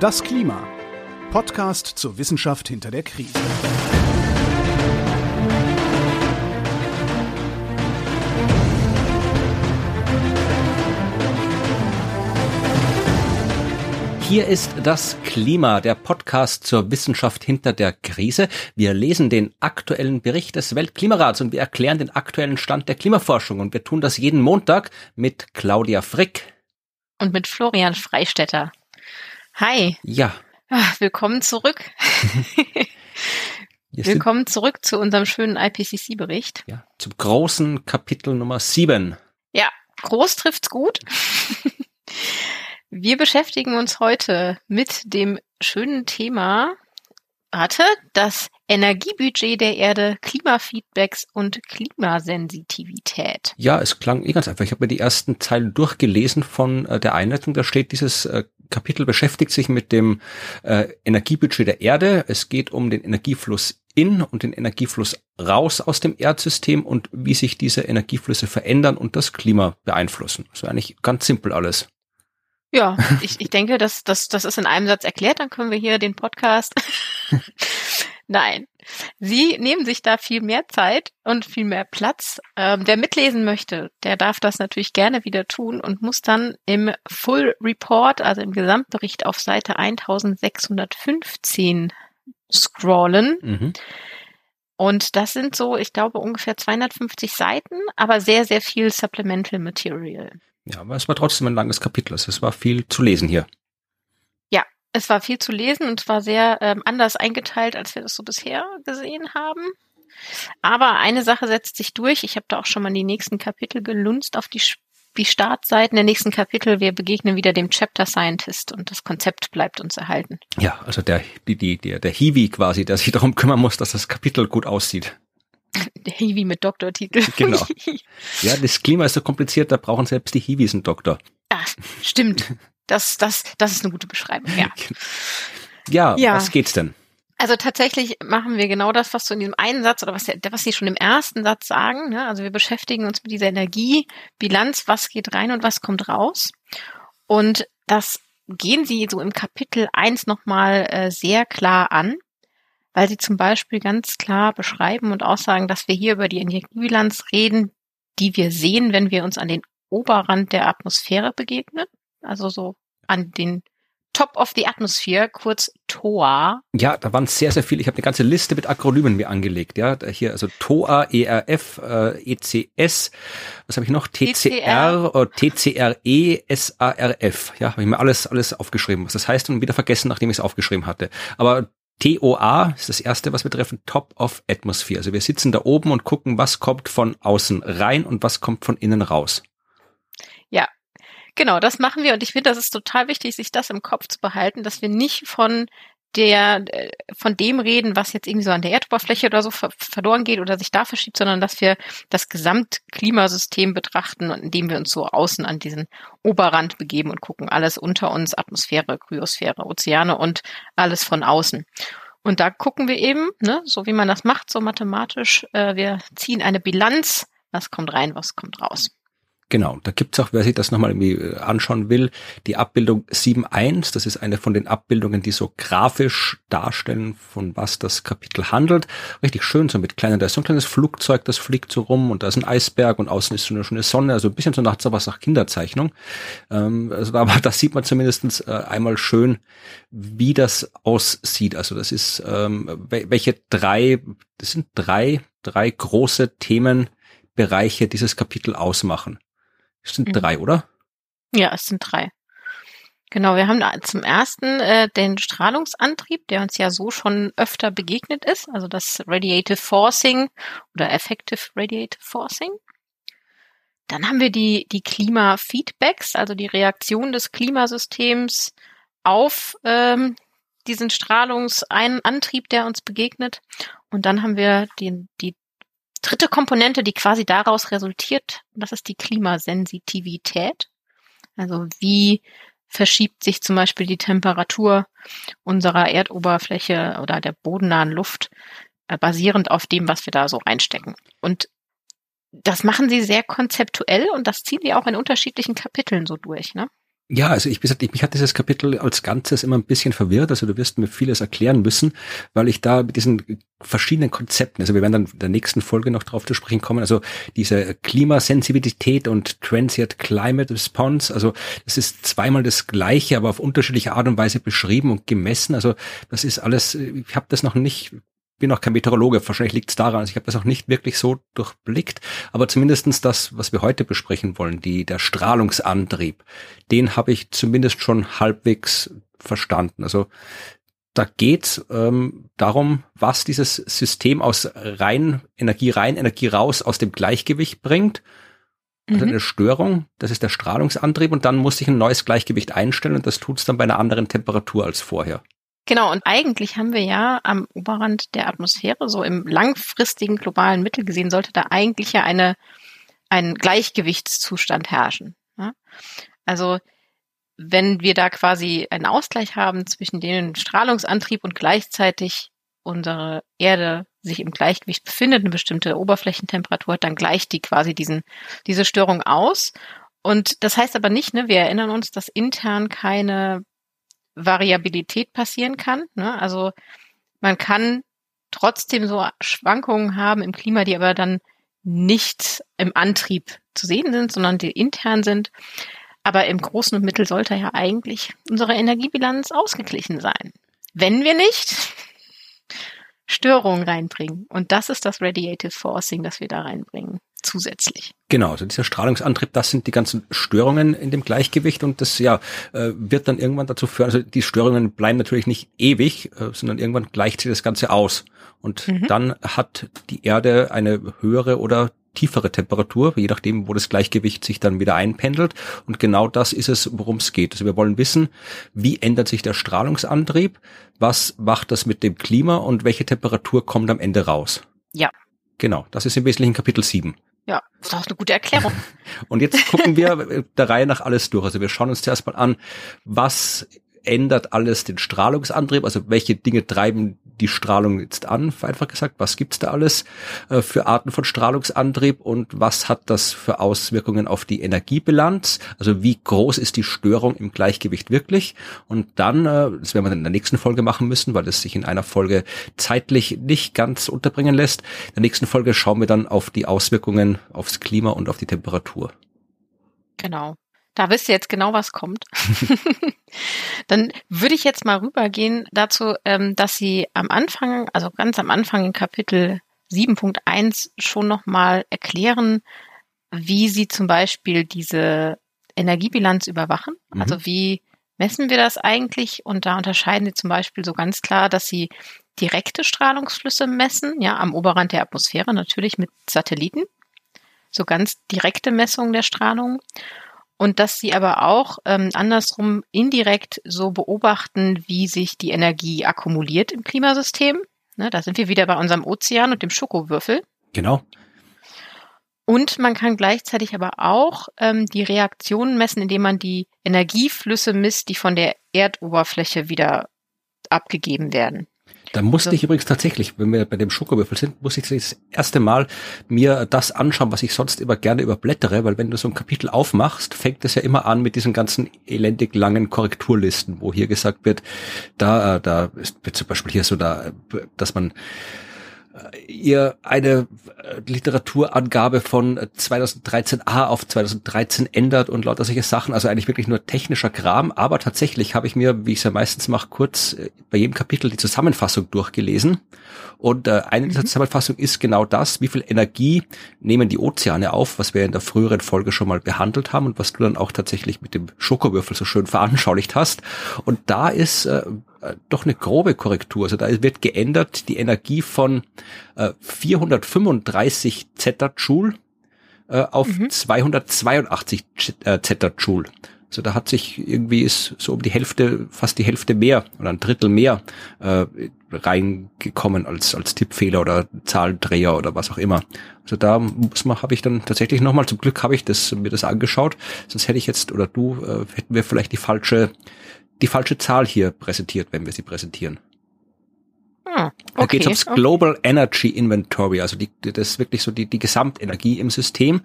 Das Klima. Podcast zur Wissenschaft hinter der Krise. Hier ist das Klima, der Podcast zur Wissenschaft hinter der Krise. Wir lesen den aktuellen Bericht des Weltklimarats und wir erklären den aktuellen Stand der Klimaforschung. Und wir tun das jeden Montag mit Claudia Frick. Und mit Florian Freistetter. Hi. Ja. Ah, willkommen zurück. Willkommen zurück zu unserem schönen IPCC-Bericht. Ja, zum großen Kapitel Nummer 7. Ja, groß trifft's gut. Wir beschäftigen uns heute mit dem schönen Thema, warte, das Energiebudget der Erde, Klimafeedbacks und Klimasensitivität. Ja, es klang eh ganz einfach. Ich habe mir die ersten Zeilen durchgelesen von äh, der Einleitung. Da steht, dieses äh, Kapitel beschäftigt sich mit dem äh, Energiebudget der Erde. Es geht um den Energiefluss in und den Energiefluss raus aus dem Erdsystem und wie sich diese Energieflüsse verändern und das Klima beeinflussen. Das ist eigentlich ganz simpel alles. Ja, ich, ich denke, das, das, das ist in einem Satz erklärt, dann können wir hier den Podcast Nein. Sie nehmen sich da viel mehr Zeit und viel mehr Platz. Ähm, wer mitlesen möchte, der darf das natürlich gerne wieder tun und muss dann im Full Report, also im Gesamtbericht auf Seite 1615 scrollen. Mhm. Und das sind so, ich glaube, ungefähr 250 Seiten, aber sehr, sehr viel Supplemental Material. Ja, aber es war trotzdem ein langes Kapitel. Es war viel zu lesen hier. Es war viel zu lesen und es war sehr ähm, anders eingeteilt, als wir das so bisher gesehen haben. Aber eine Sache setzt sich durch. Ich habe da auch schon mal die nächsten Kapitel gelunzt auf die, die Startseiten der nächsten Kapitel. Wir begegnen wieder dem Chapter Scientist und das Konzept bleibt uns erhalten. Ja, also der, die, der, der Hiwi quasi, der sich darum kümmern muss, dass das Kapitel gut aussieht. Der Hiwi mit Doktortitel. Genau. Ja, das Klima ist so kompliziert, da brauchen selbst die Hiwis einen Doktor. Ah, stimmt. Das, das, das ist eine gute Beschreibung, ja. ja, ja. was geht's denn? Also tatsächlich machen wir genau das, was du in diesem einen Satz oder was, was sie schon im ersten Satz sagen. Ne? Also wir beschäftigen uns mit dieser Energiebilanz, was geht rein und was kommt raus. Und das gehen sie so im Kapitel eins nochmal äh, sehr klar an, weil sie zum Beispiel ganz klar beschreiben und aussagen, dass wir hier über die Energiebilanz reden, die wir sehen, wenn wir uns an den Oberrand der Atmosphäre begegnen also so an den Top of the Atmosphere, kurz TOA. Ja, da waren sehr, sehr viele. Ich habe eine ganze Liste mit Akronymen mir angelegt. Ja, hier also TOA, ERF, äh, ECS, was habe ich noch? TCR, TCR. TCRE, SARF. Ja, habe ich mir alles, alles aufgeschrieben, was das heißt und wieder vergessen, nachdem ich es aufgeschrieben hatte. Aber TOA ist das erste, was wir treffen, Top of Atmosphere. Also wir sitzen da oben und gucken, was kommt von außen rein und was kommt von innen raus. Genau, das machen wir und ich finde, das ist total wichtig, sich das im Kopf zu behalten, dass wir nicht von der äh, von dem reden, was jetzt irgendwie so an der Erdoberfläche oder so ver verloren geht oder sich da verschiebt, sondern dass wir das Gesamtklimasystem betrachten, indem wir uns so außen an diesen Oberrand begeben und gucken, alles unter uns, Atmosphäre, Kryosphäre, Ozeane und alles von außen. Und da gucken wir eben, ne, so wie man das macht, so mathematisch, äh, wir ziehen eine Bilanz, was kommt rein, was kommt raus. Genau, da gibt's auch, wer sich das nochmal irgendwie äh, anschauen will, die Abbildung 7.1. Das ist eine von den Abbildungen, die so grafisch darstellen, von was das Kapitel handelt. Richtig schön, so mit kleinen, da ist so ein kleines Flugzeug, das fliegt so rum und da ist ein Eisberg und außen ist so eine schöne Sonne, also ein bisschen so nach sowas nach Kinderzeichnung. Ähm, also aber da sieht man zumindestens äh, einmal schön, wie das aussieht. Also das ist, ähm, welche drei, das sind drei, drei große Themenbereiche dieses Kapitel ausmachen. Es sind mhm. drei, oder? Ja, es sind drei. Genau, wir haben zum ersten äh, den Strahlungsantrieb, der uns ja so schon öfter begegnet ist, also das Radiative Forcing oder Effective Radiative Forcing. Dann haben wir die, die Klimafeedbacks, also die Reaktion des Klimasystems auf ähm, diesen Strahlungsantrieb, der uns begegnet. Und dann haben wir die, die dritte Komponente, die quasi daraus resultiert, das ist die Klimasensitivität. Also wie verschiebt sich zum Beispiel die Temperatur unserer Erdoberfläche oder der bodennahen Luft äh, basierend auf dem, was wir da so reinstecken. Und das machen sie sehr konzeptuell und das ziehen sie auch in unterschiedlichen Kapiteln so durch. Ne? Ja, also ich, ich mich hat dieses Kapitel als Ganzes immer ein bisschen verwirrt. Also du wirst mir vieles erklären müssen, weil ich da mit diesen verschiedenen Konzepten, also wir werden dann in der nächsten Folge noch drauf zu sprechen kommen, also diese Klimasensibilität und Transient Climate Response, also das ist zweimal das Gleiche, aber auf unterschiedliche Art und Weise beschrieben und gemessen. Also das ist alles, ich habe das noch nicht bin auch kein Meteorologe, wahrscheinlich liegt es daran, also ich habe das auch nicht wirklich so durchblickt, aber zumindestens das, was wir heute besprechen wollen, die, der Strahlungsantrieb, den habe ich zumindest schon halbwegs verstanden. Also da geht's ähm, darum, was dieses System aus rein Energie rein, Energie raus aus dem Gleichgewicht bringt. Also mhm. eine Störung, das ist der Strahlungsantrieb und dann muss sich ein neues Gleichgewicht einstellen und das tut's dann bei einer anderen Temperatur als vorher. Genau, und eigentlich haben wir ja am Oberrand der Atmosphäre, so im langfristigen globalen Mittel gesehen, sollte da eigentlich ja eine, ein Gleichgewichtszustand herrschen. Ja? Also wenn wir da quasi einen Ausgleich haben zwischen dem Strahlungsantrieb und gleichzeitig unsere Erde sich im Gleichgewicht befindet, eine bestimmte Oberflächentemperatur hat, dann gleicht die quasi diesen, diese Störung aus. Und das heißt aber nicht, ne, wir erinnern uns, dass intern keine Variabilität passieren kann. Ne? Also man kann trotzdem so Schwankungen haben im Klima, die aber dann nicht im Antrieb zu sehen sind, sondern die intern sind. Aber im Großen und Mittel sollte ja eigentlich unsere Energiebilanz ausgeglichen sein. Wenn wir nicht Störungen reinbringen. Und das ist das Radiative Forcing, das wir da reinbringen zusätzlich. Genau, also dieser Strahlungsantrieb, das sind die ganzen Störungen in dem Gleichgewicht und das ja äh, wird dann irgendwann dazu führen, also die Störungen bleiben natürlich nicht ewig, äh, sondern irgendwann gleicht sich das Ganze aus. Und mhm. dann hat die Erde eine höhere oder tiefere Temperatur, je nachdem, wo das Gleichgewicht sich dann wieder einpendelt. Und genau das ist es, worum es geht. Also wir wollen wissen, wie ändert sich der Strahlungsantrieb, was macht das mit dem Klima und welche Temperatur kommt am Ende raus. Ja. Genau, das ist im Wesentlichen Kapitel 7. Ja, das ist auch eine gute Erklärung. Und jetzt gucken wir der Reihe nach alles durch. Also wir schauen uns zuerst mal an, was ändert alles den Strahlungsantrieb? Also welche Dinge treiben die Strahlung jetzt an? Einfach gesagt, was gibt's da alles äh, für Arten von Strahlungsantrieb und was hat das für Auswirkungen auf die Energiebilanz? Also wie groß ist die Störung im Gleichgewicht wirklich? Und dann, äh, das werden wir dann in der nächsten Folge machen müssen, weil es sich in einer Folge zeitlich nicht ganz unterbringen lässt. In der nächsten Folge schauen wir dann auf die Auswirkungen aufs Klima und auf die Temperatur. Genau. Da wisst ihr jetzt genau, was kommt. Dann würde ich jetzt mal rübergehen dazu, ähm, dass Sie am Anfang, also ganz am Anfang in Kapitel 7.1 schon nochmal erklären, wie Sie zum Beispiel diese Energiebilanz überwachen. Mhm. Also wie messen wir das eigentlich? Und da unterscheiden Sie zum Beispiel so ganz klar, dass Sie direkte Strahlungsflüsse messen, ja, am Oberrand der Atmosphäre, natürlich mit Satelliten. So ganz direkte Messungen der Strahlung und dass sie aber auch ähm, andersrum indirekt so beobachten, wie sich die Energie akkumuliert im Klimasystem. Ne, da sind wir wieder bei unserem Ozean und dem Schokowürfel. Genau. Und man kann gleichzeitig aber auch ähm, die Reaktionen messen, indem man die Energieflüsse misst, die von der Erdoberfläche wieder abgegeben werden. Da musste ich übrigens tatsächlich, wenn wir bei dem Schokowürfel sind, muss ich das erste Mal mir das anschauen, was ich sonst immer gerne überblättere, weil wenn du so ein Kapitel aufmachst, fängt es ja immer an mit diesen ganzen elendig langen Korrekturlisten, wo hier gesagt wird, da, äh, da ist zum Beispiel hier so da, dass man ihr eine äh, Literaturangabe von 2013a auf 2013 ändert und lauter solche Sachen, also eigentlich wirklich nur technischer Kram, aber tatsächlich habe ich mir, wie ich es ja meistens mache, kurz äh, bei jedem Kapitel die Zusammenfassung durchgelesen. Und äh, eine dieser mhm. Zusammenfassungen ist genau das, wie viel Energie nehmen die Ozeane auf, was wir in der früheren Folge schon mal behandelt haben und was du dann auch tatsächlich mit dem Schokowürfel so schön veranschaulicht hast. Und da ist äh, doch eine grobe Korrektur. Also da wird geändert die Energie von äh, 435 Zetajoule äh, auf mhm. 282 äh, Zetajoule. Also da hat sich irgendwie ist so um die Hälfte, fast die Hälfte mehr oder ein Drittel mehr äh, reingekommen als als Tippfehler oder Zahlendreher oder was auch immer. Also da muss man, habe ich dann tatsächlich nochmal, zum Glück habe ich das mir das angeschaut, sonst hätte ich jetzt oder du äh, hätten wir vielleicht die falsche die falsche Zahl hier präsentiert, wenn wir sie präsentieren. Da okay, geht ums okay. Global Energy Inventory, also die, das ist wirklich so die, die Gesamtenergie im System.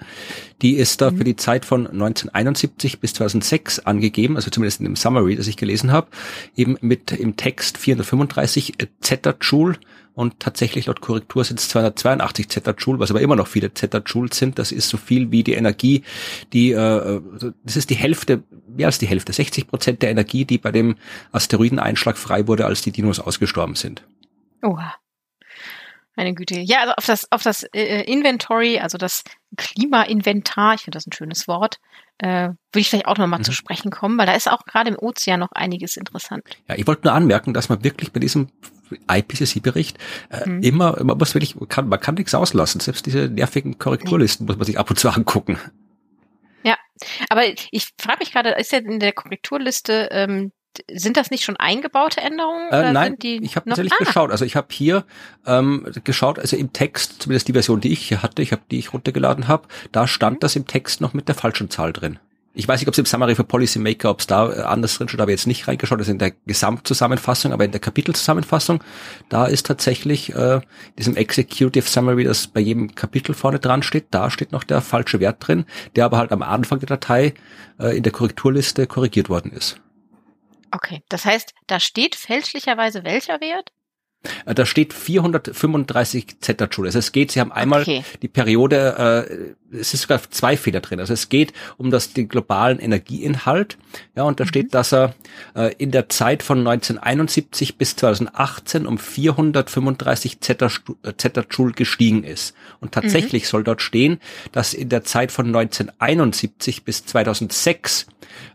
Die ist da mhm. für die Zeit von 1971 bis 2006 angegeben, also zumindest in dem Summary, das ich gelesen habe, eben mit im Text 435 Zetajoule und tatsächlich laut Korrektur sind es 282 Zetajoule, was aber immer noch viele Zetajoule sind. Das ist so viel wie die Energie, die, äh, das ist die Hälfte, mehr als die Hälfte, 60 Prozent der Energie, die bei dem Asteroideneinschlag frei wurde, als die Dinos ausgestorben sind. Oha. Meine Güte. Ja, also auf das, auf das äh, Inventory, also das Klimainventar, ich finde das ein schönes Wort, äh, würde ich vielleicht auch nochmal mhm. zu sprechen kommen, weil da ist auch gerade im Ozean noch einiges interessant. Ja, ich wollte nur anmerken, dass man wirklich bei diesem IPCC-Bericht äh, mhm. immer, man muss wirklich, man kann, man kann nichts auslassen. Selbst diese nervigen Korrekturlisten muss man sich ab und zu angucken. Ja, aber ich frage mich gerade, ist ja in der Korrekturliste ähm, sind das nicht schon eingebaute Änderungen? Äh, nein, ich habe tatsächlich ah. geschaut. Also ich habe hier ähm, geschaut, also im Text, zumindest die Version, die ich hier hatte, ich habe die ich runtergeladen habe, da stand mhm. das im Text noch mit der falschen Zahl drin. Ich weiß nicht, ob es im Summary für Policymaker, ob es da äh, anders drin steht, habe jetzt nicht reingeschaut, das ist in der Gesamtzusammenfassung, aber in der Kapitelzusammenfassung, da ist tatsächlich äh, diesem Executive Summary, das bei jedem Kapitel vorne dran steht, da steht noch der falsche Wert drin, der aber halt am Anfang der Datei äh, in der Korrekturliste korrigiert worden ist. Okay, das heißt, da steht fälschlicherweise welcher Wert? Äh, da steht 435 Zetajoule. Also es geht, Sie haben einmal okay. die Periode, äh, es ist sogar zwei Fehler drin. Also es geht um das den globalen Energieinhalt. Ja, und da mhm. steht, dass er äh, in der Zeit von 1971 bis 2018 um 435 Zetajoule gestiegen ist. Und tatsächlich mhm. soll dort stehen, dass in der Zeit von 1971 bis 2006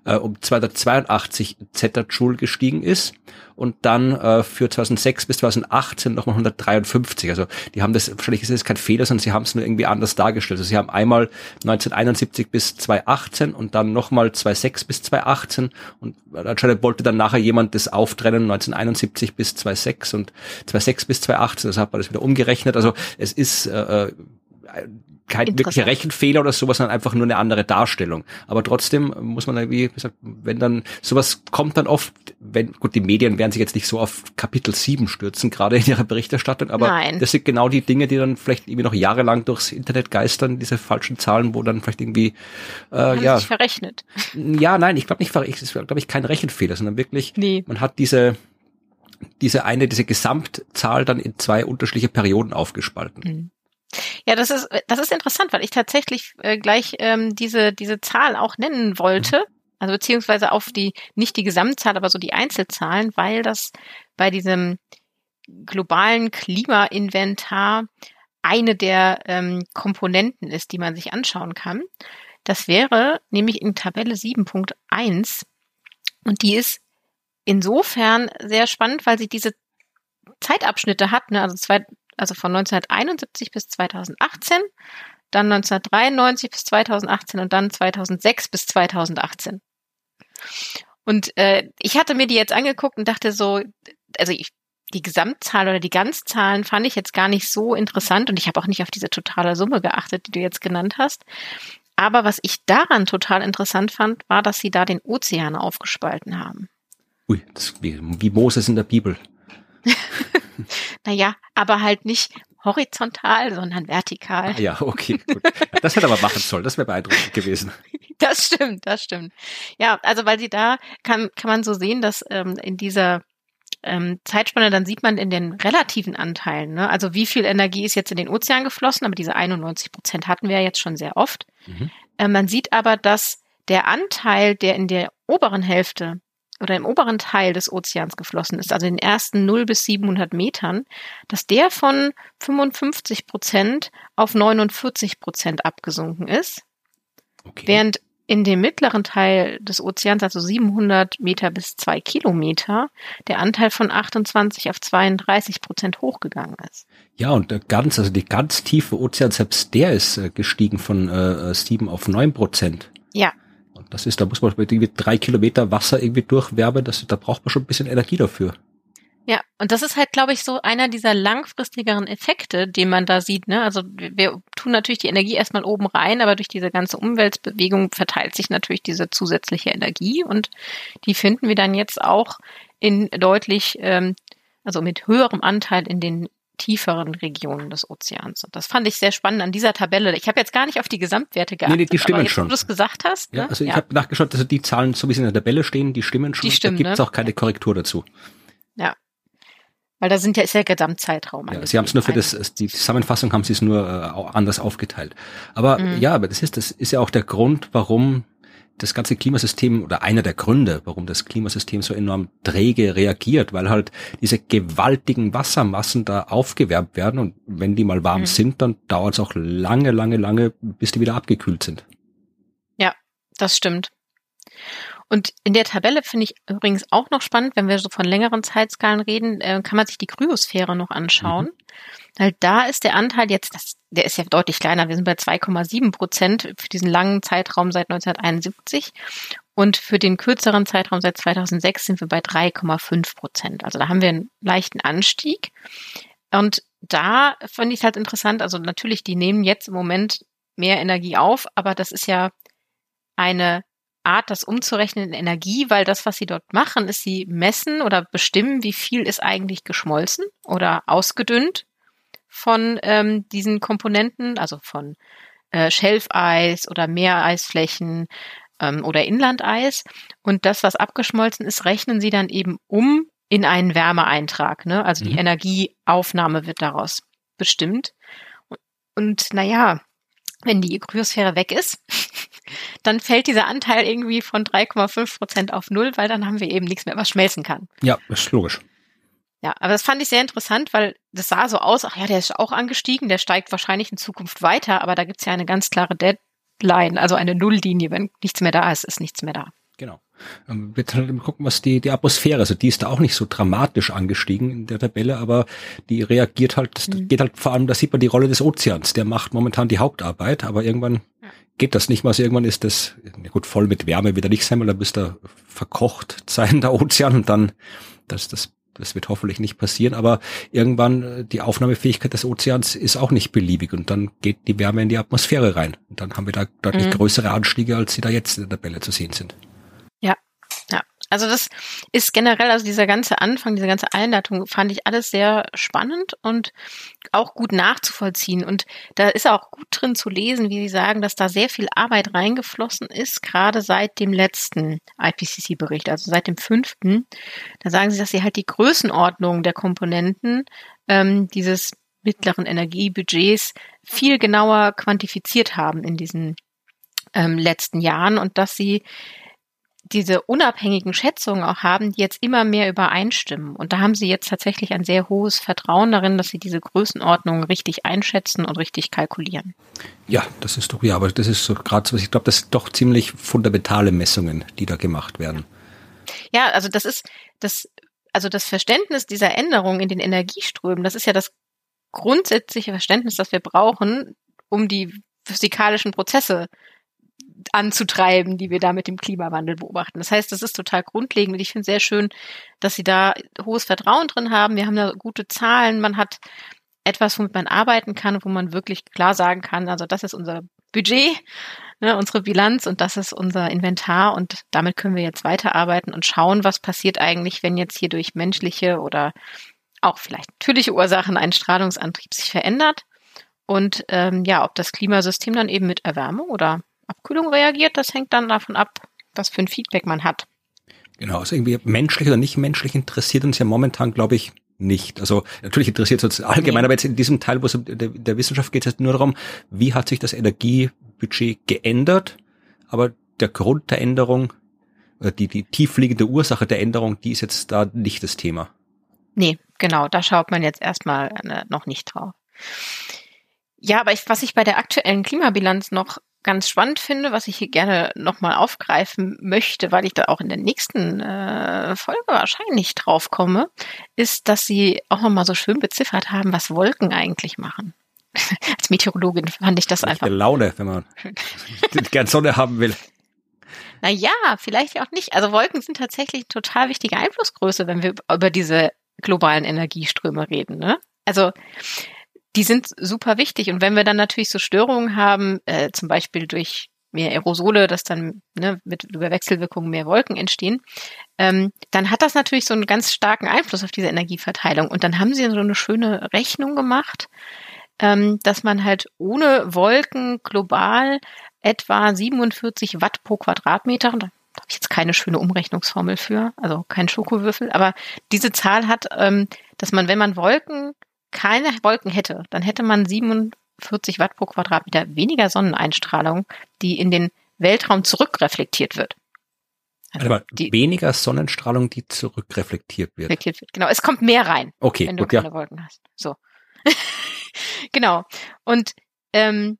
äh, um 282 Zetajoule gestiegen ist und dann äh, für 2006 bis 2018 nochmal 153. Also die haben das, wahrscheinlich ist es kein Fehler, sondern sie haben es nur irgendwie anders dargestellt. Also sie haben einmal 1971 bis 2018 und dann nochmal 2006 bis 2018 und anscheinend wollte dann nachher jemand das auftrennen 1971 bis 2006 und 2006 bis 2018, also hat man das wieder umgerechnet. Also es ist äh, äh kein wirklicher Rechenfehler oder sowas, sondern einfach nur eine andere Darstellung. Aber trotzdem muss man irgendwie, wie gesagt, wenn dann sowas kommt dann oft, wenn, gut, die Medien werden sich jetzt nicht so auf Kapitel 7 stürzen, gerade in ihrer Berichterstattung, aber Nein. das sind genau die Dinge, die dann vielleicht irgendwie noch jahrelang durchs Internet geistern, diese falschen Zahlen, wo dann vielleicht irgendwie, äh, ja. Sich verrechnet. Ja, nein, ich glaube nicht es ist, glaube ich, kein Rechenfehler, sondern wirklich, nee. man hat diese, diese eine, diese Gesamtzahl dann in zwei unterschiedliche Perioden aufgespalten. Mhm. Ja, das ist, das ist interessant, weil ich tatsächlich äh, gleich ähm, diese, diese Zahl auch nennen wollte. Also beziehungsweise auf die, nicht die Gesamtzahl, aber so die Einzelzahlen, weil das bei diesem globalen Klimainventar eine der ähm, Komponenten ist, die man sich anschauen kann. Das wäre nämlich in Tabelle 7.1 und die ist insofern sehr spannend, weil sie diese Zeitabschnitte hat, ne? also zwei, also von 1971 bis 2018, dann 1993 bis 2018 und dann 2006 bis 2018. Und äh, ich hatte mir die jetzt angeguckt und dachte so, also ich, die Gesamtzahl oder die Ganzzahlen fand ich jetzt gar nicht so interessant und ich habe auch nicht auf diese totale Summe geachtet, die du jetzt genannt hast. Aber was ich daran total interessant fand, war, dass sie da den Ozean aufgespalten haben. Ui, das ist wie, wie Moses in der Bibel. naja, aber halt nicht horizontal, sondern vertikal. Ah, ja, okay, gut. Das hätte aber machen sollen, das wäre beeindruckend gewesen. Das stimmt, das stimmt. Ja, also weil sie da kann, kann man so sehen, dass ähm, in dieser ähm, Zeitspanne, dann sieht man in den relativen Anteilen, ne? also wie viel Energie ist jetzt in den Ozean geflossen, aber diese 91 Prozent hatten wir ja jetzt schon sehr oft. Mhm. Äh, man sieht aber, dass der Anteil, der in der oberen Hälfte oder im oberen Teil des Ozeans geflossen ist, also in den ersten 0 bis 700 Metern, dass der von 55 Prozent auf 49 Prozent abgesunken ist, okay. während in dem mittleren Teil des Ozeans, also 700 Meter bis 2 Kilometer, der Anteil von 28 auf 32 Prozent hochgegangen ist. Ja, und ganz, also die ganz tiefe Ozean, selbst der ist äh, gestiegen von äh, 7 auf 9 Prozent. Ja, das ist, da muss man irgendwie drei Kilometer Wasser irgendwie durchwerben, das, da braucht man schon ein bisschen Energie dafür. Ja, und das ist halt, glaube ich, so einer dieser langfristigeren Effekte, den man da sieht. Ne? Also wir tun natürlich die Energie erstmal oben rein, aber durch diese ganze Umweltbewegung verteilt sich natürlich diese zusätzliche Energie und die finden wir dann jetzt auch in deutlich ähm, also mit höherem Anteil in den tieferen Regionen des Ozeans. Und das fand ich sehr spannend an dieser Tabelle. Ich habe jetzt gar nicht auf die Gesamtwerte geachtet, nee, nee, die stimmen jetzt, schon. wo du es gesagt hast. Ja, ne? also ich ja. habe nachgeschaut, also die Zahlen, so wie sie in der Tabelle stehen, die stimmen schon. Die stimmen, da gibt's ne? auch keine Korrektur dazu. Weil da sind ja, ist ja Gesamtzeitraum. Ja, sie haben es nur für das, die Zusammenfassung haben sie es nur äh, anders aufgeteilt. Aber Mhm. ja, aber das ist, das ist ja auch der Grund, warum das ganze Klimasystem oder einer der Gründe, warum das Klimasystem so enorm träge reagiert, weil halt diese gewaltigen Wassermassen da aufgewärmt werden und wenn die mal warm Mhm. sind, dann dauert es auch lange, lange, lange, bis die wieder abgekühlt sind. Das stimmt. Und in der Tabelle finde ich übrigens auch noch spannend, wenn wir so von längeren Zeitskalen reden, äh, kann man sich die Kryosphäre noch anschauen. Weil da ist der Anteil jetzt, das, der ist ja deutlich kleiner. Wir sind bei 2,7 Prozent für diesen langen Zeitraum seit 1971. Und für den kürzeren Zeitraum seit 2006 sind wir bei 3,5 Prozent. Also da haben wir einen leichten Anstieg. Und da finde ich es halt interessant. Also natürlich, die nehmen jetzt im Moment mehr Energie auf, aber das ist ja eine Art, das umzurechnen in Energie, weil das, was sie dort machen, ist, sie messen oder bestimmen, wie viel ist eigentlich geschmolzen oder ausgedünnt von ähm, diesen Komponenten, also von äh, Schelfeis oder Meereisflächen ähm, oder Inlandeis. Und das, was abgeschmolzen ist, rechnen sie dann eben um in einen Wärmeeintrag. Ne? Also die Mhm. Energieaufnahme wird daraus bestimmt. Und, und naja, wenn die Kryosphäre weg ist, dann fällt dieser Anteil irgendwie von 3,5 Prozent auf null, weil dann haben wir eben nichts mehr, was schmelzen kann. Ja, das ist logisch. Ja, aber das fand ich sehr interessant, weil das sah so aus, ach ja, der ist auch angestiegen, der steigt wahrscheinlich in Zukunft weiter, aber da gibt's ja eine ganz klare Deadline, also eine Nulllinie. Wenn nichts mehr da ist, ist nichts mehr da. Genau. Ähm, Wir können gucken, was die, die Atmosphäre, also die ist da auch nicht so dramatisch angestiegen in der Tabelle, aber die reagiert halt, das Mhm. geht halt vor allem, da sieht man die Rolle des Ozeans, der macht momentan die Hauptarbeit, aber irgendwann Ja. geht das nicht mehr, also irgendwann ist das, na gut, voll mit Wärme wieder nicht sein, weil da bist du verkocht sein, der Ozean, und dann, das, das, das wird hoffentlich nicht passieren, aber irgendwann, äh, die Aufnahmefähigkeit des Ozeans ist auch nicht beliebig und dann geht die Wärme in die Atmosphäre rein. Und dann haben wir da deutlich Mhm. größere Anstiege, als sie da jetzt in der Tabelle zu sehen sind. Also das ist generell, also dieser ganze Anfang, diese ganze Einleitung fand ich alles sehr spannend und auch gut nachzuvollziehen. Und da ist auch gut drin zu lesen, wie Sie sagen, dass da sehr viel Arbeit reingeflossen ist, gerade seit dem letzten IPCC-Bericht, also seit dem fünften. Da sagen Sie, dass Sie halt die Größenordnung der Komponenten ähm, dieses mittleren Energiebudgets viel genauer quantifiziert haben in diesen ähm, letzten Jahren und dass Sie diese unabhängigen Schätzungen auch haben, die jetzt immer mehr übereinstimmen. Und da haben sie jetzt tatsächlich ein sehr hohes Vertrauen darin, dass sie diese Größenordnungen richtig einschätzen und richtig kalkulieren. Ja, das ist doch, ja, aber das ist so gerade so, ich glaube, das sind doch ziemlich fundamentale Messungen, die da gemacht werden. Ja, also das ist das, also das Verständnis dieser Änderung in den Energieströmen, das ist ja das grundsätzliche Verständnis, das wir brauchen, um die physikalischen Prozesse anzutreiben, die wir da mit dem Klimawandel beobachten. Das heißt, das ist total grundlegend und ich finde sehr schön, dass sie da hohes Vertrauen drin haben. Wir haben da gute Zahlen, man hat etwas, womit man arbeiten kann, wo man wirklich klar sagen kann, also das ist unser Budget, ne, unsere Bilanz und das ist unser Inventar und damit können wir jetzt weiterarbeiten und schauen, was passiert eigentlich, wenn jetzt hier durch menschliche oder auch vielleicht natürliche Ursachen ein Strahlungsantrieb sich verändert und ähm, ja, ob das Klimasystem dann eben mit Erwärmung oder Abkühlung reagiert, das hängt dann davon ab, was für ein Feedback man hat. Genau, also irgendwie menschlich oder nicht menschlich interessiert uns ja momentan, glaube ich, nicht. Also natürlich interessiert es uns allgemein, Nee. aber jetzt in diesem Teil, wo es der, der Wissenschaft geht, es jetzt nur darum, wie hat sich das Energiebudget geändert, aber der Grund der Änderung, oder die, die tiefliegende Ursache der Änderung, die ist jetzt da nicht das Thema. Nee, genau, da schaut man jetzt erstmal äh, noch nicht drauf. Ja, aber ich, was ich bei der aktuellen Klimabilanz noch ganz spannend finde, was ich hier gerne nochmal aufgreifen möchte, weil ich da auch in der nächsten äh, Folge wahrscheinlich drauf komme, ist, dass sie auch nochmal so schön beziffert haben, was Wolken eigentlich machen. Als Meteorologin fand ich das Schlechte einfach. Laune, wenn man gern Sonne haben will. Naja, vielleicht auch nicht. Also Wolken sind tatsächlich eine total wichtige Einflussgröße, wenn wir über diese globalen Energieströme reden. Ne? Also die sind super wichtig. Und wenn wir dann natürlich so Störungen haben, äh, zum Beispiel durch mehr Aerosole, dass dann ne, mit über Wechselwirkungen mehr Wolken entstehen, ähm, dann hat das natürlich so einen ganz starken Einfluss auf diese Energieverteilung. Und dann haben sie so eine schöne Rechnung gemacht, ähm, dass man halt ohne Wolken global etwa 47 Watt pro Quadratmeter, da habe ich jetzt keine schöne Umrechnungsformel für, also kein Schokowürfel, aber diese Zahl hat, ähm, dass man, wenn man Wolken, keine Wolken hätte, dann hätte man 47 Watt pro Quadratmeter weniger Sonneneinstrahlung, die in den Weltraum zurückreflektiert wird. Also aber die, weniger Sonnenstrahlung, die zurückreflektiert wird. Reflektiert wird. Genau, es kommt mehr rein, okay, wenn du gut, keine ja. Wolken hast. So. genau. Und ähm,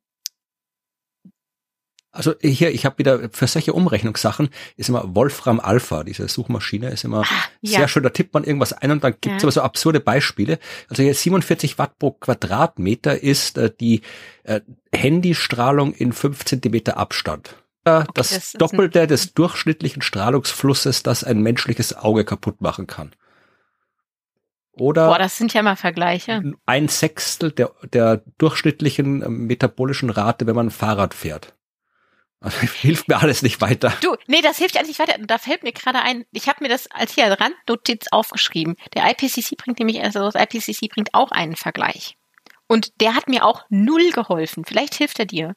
also hier, ich habe wieder für solche Umrechnungssachen ist immer Wolfram Alpha, diese Suchmaschine, ist immer ah, ja. sehr schön. Da tippt man irgendwas ein und dann gibt's ja. aber so absurde Beispiele. Also hier 47 Watt pro Quadratmeter ist äh, die äh, Handystrahlung in fünf Zentimeter Abstand. Äh, okay, das, das Doppelte des durchschnittlichen Strahlungsflusses, das ein menschliches Auge kaputt machen kann. Oder Boah, das sind ja mal Vergleiche. Ein Sechstel der, der durchschnittlichen äh, metabolischen Rate, wenn man Fahrrad fährt. Also, hilft mir alles nicht weiter. Du, nee, das hilft ja nicht weiter. Da fällt mir gerade ein, ich habe mir das als hier Randnotiz aufgeschrieben. Der IPCC bringt nämlich, also das IPCC bringt auch einen Vergleich. Und der hat mir auch null geholfen. Vielleicht hilft er dir.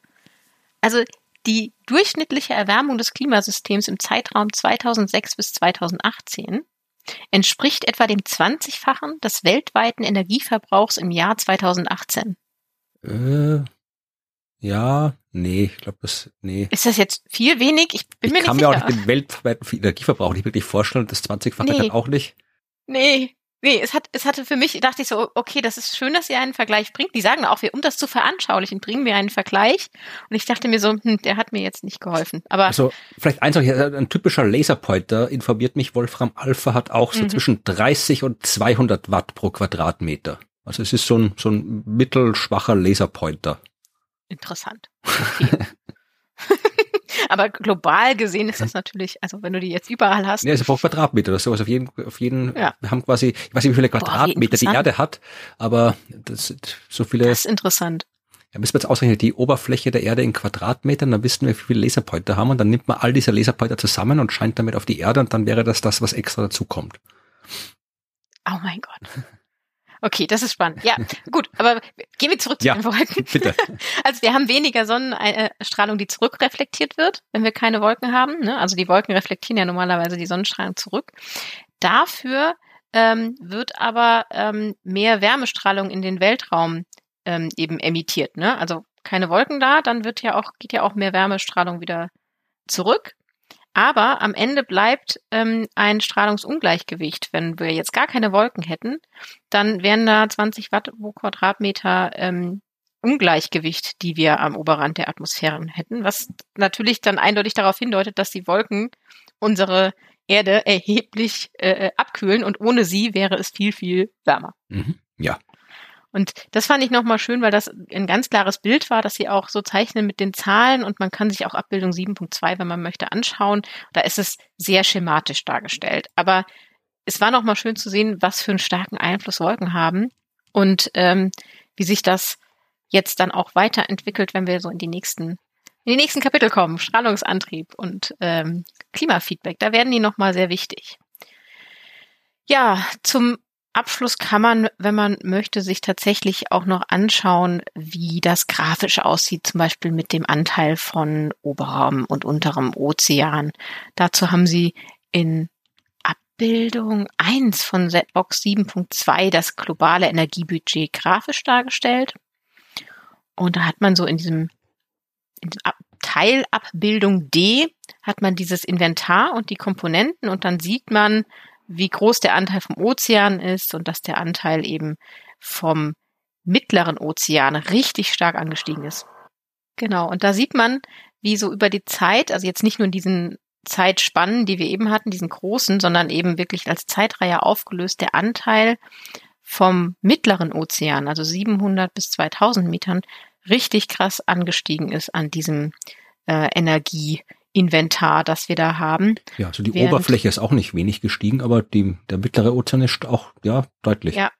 Also die durchschnittliche Erwärmung des Klimasystems im Zeitraum 2006 bis 2018 entspricht etwa dem 20-fachen des weltweiten Energieverbrauchs im Jahr 2018. Äh, ja, nee, ich glaube, das, nee. Ist das jetzt viel wenig? Ich bin ich mir nicht sicher. Ich kann mir auch nicht den weltweiten Energieverbrauch nicht wirklich vorstellen, das 20-fache nee. auch nicht. Nee, Nee, es hat, es hatte für mich, dachte ich so, okay, das ist schön, dass ihr einen Vergleich bringt. Die sagen auch, um das zu veranschaulichen, bringen wir einen Vergleich. Und ich dachte mir so, hm, der hat mir jetzt nicht geholfen. Aber also vielleicht eins noch, ein typischer Laserpointer informiert mich, Wolfram Alpha hat auch so mhm. zwischen 30 und 200 Watt pro Quadratmeter. Also es ist so ein, so ein mittelschwacher Laserpointer. Interessant. Aber global gesehen ist das natürlich, also wenn du die jetzt überall hast. Ja, ist pro Quadratmeter, ist sowas auf jeden, auf jeden, ja. wir haben quasi, ich weiß nicht, wie viele Quadratmeter Boah, die Erde hat, aber das sind so viele. Das ist interessant. Ja, müssen wir jetzt ausrechnen, die Oberfläche der Erde in Quadratmetern, dann wissen wir, wie viele Laserpointer haben und dann nimmt man all diese Laserpointer zusammen und scheint damit auf die Erde und dann wäre das das, was extra dazu kommt. Oh mein Gott. Okay, das ist spannend. Ja, gut, aber gehen wir zurück zu ja, den Wolken. Bitte. Also wir haben weniger Sonnenstrahlung, die zurückreflektiert wird, wenn wir keine Wolken haben. Ne? Also die Wolken reflektieren ja normalerweise die Sonnenstrahlung zurück. Dafür ähm, wird aber ähm, mehr Wärmestrahlung in den Weltraum ähm, eben emittiert. Ne? Also keine Wolken da, dann wird ja auch, geht ja auch mehr Wärmestrahlung wieder zurück. Aber am Ende bleibt ähm, ein Strahlungsungleichgewicht. Wenn wir jetzt gar keine Wolken hätten, dann wären da 20 Watt pro Quadratmeter ähm, Ungleichgewicht, die wir am Oberrand der Atmosphären hätten, was natürlich dann eindeutig darauf hindeutet, dass die Wolken unsere Erde erheblich äh, abkühlen und ohne sie wäre es viel, viel wärmer. Mhm. Ja, und das fand ich nochmal schön, weil das ein ganz klares Bild war, dass sie auch so zeichnen mit den Zahlen und man kann sich auch Abbildung 7.2, wenn man möchte, anschauen. Da ist es sehr schematisch dargestellt. Aber es war nochmal schön zu sehen, was für einen starken Einfluss Wolken haben und ähm, wie sich das jetzt dann auch weiterentwickelt, wenn wir so in die nächsten in die nächsten Kapitel kommen, Strahlungsantrieb und ähm, Klimafeedback, da werden die nochmal sehr wichtig. Ja, zum Abschluss kann man, wenn man möchte, sich tatsächlich auch noch anschauen, wie das grafisch aussieht, zum Beispiel mit dem Anteil von oberem und unterem Ozean. Dazu haben sie in Abbildung 1 von Setbox 7.2 das globale Energiebudget grafisch dargestellt. Und da hat man so in diesem in Teilabbildung D hat man dieses Inventar und die Komponenten und dann sieht man, wie groß der Anteil vom Ozean ist und dass der Anteil eben vom mittleren Ozean richtig stark angestiegen ist. Genau, und da sieht man, wie so über die Zeit, also jetzt nicht nur in diesen Zeitspannen, die wir eben hatten, diesen großen, sondern eben wirklich als Zeitreihe aufgelöst, der Anteil vom mittleren Ozean, also 700 bis 2000 Metern, richtig krass angestiegen ist an diesem äh, Energie, Inventar, das wir da haben. Ja, also die Während, Oberfläche ist auch nicht wenig gestiegen, aber die, der mittlere Ozean ist auch, ja, deutlich. Ja.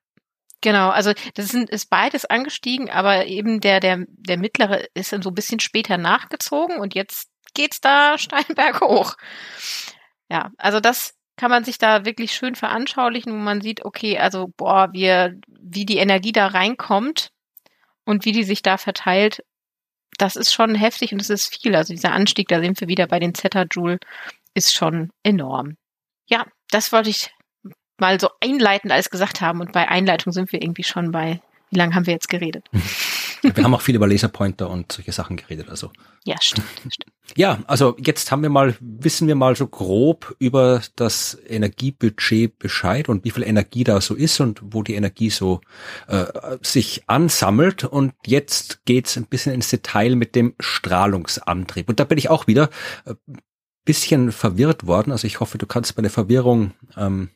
Genau, also das sind, ist beides angestiegen, aber eben der, der, der mittlere ist dann so ein bisschen später nachgezogen und jetzt geht's da Steinberg hoch. Ja, also das kann man sich da wirklich schön veranschaulichen, wo man sieht, okay, also boah, wir, wie die Energie da reinkommt und wie die sich da verteilt, das ist schon heftig und es ist viel. Also dieser Anstieg, da sind wir wieder bei den Zetajoule, ist schon enorm. Ja, das wollte ich mal so einleitend alles gesagt haben und bei Einleitung sind wir irgendwie schon bei, wie lange haben wir jetzt geredet? Wir haben auch viel über Laserpointer und solche Sachen geredet, also. Ja, stimmt, stimmt. Ja, also jetzt haben wir mal, wissen wir mal so grob über das Energiebudget Bescheid und wie viel Energie da so ist und wo die Energie so äh, sich ansammelt. Und jetzt geht's ein bisschen ins Detail mit dem Strahlungsantrieb. Und da bin ich auch wieder äh, bisschen verwirrt worden. Also ich hoffe, du kannst meine Verwirrung ähm,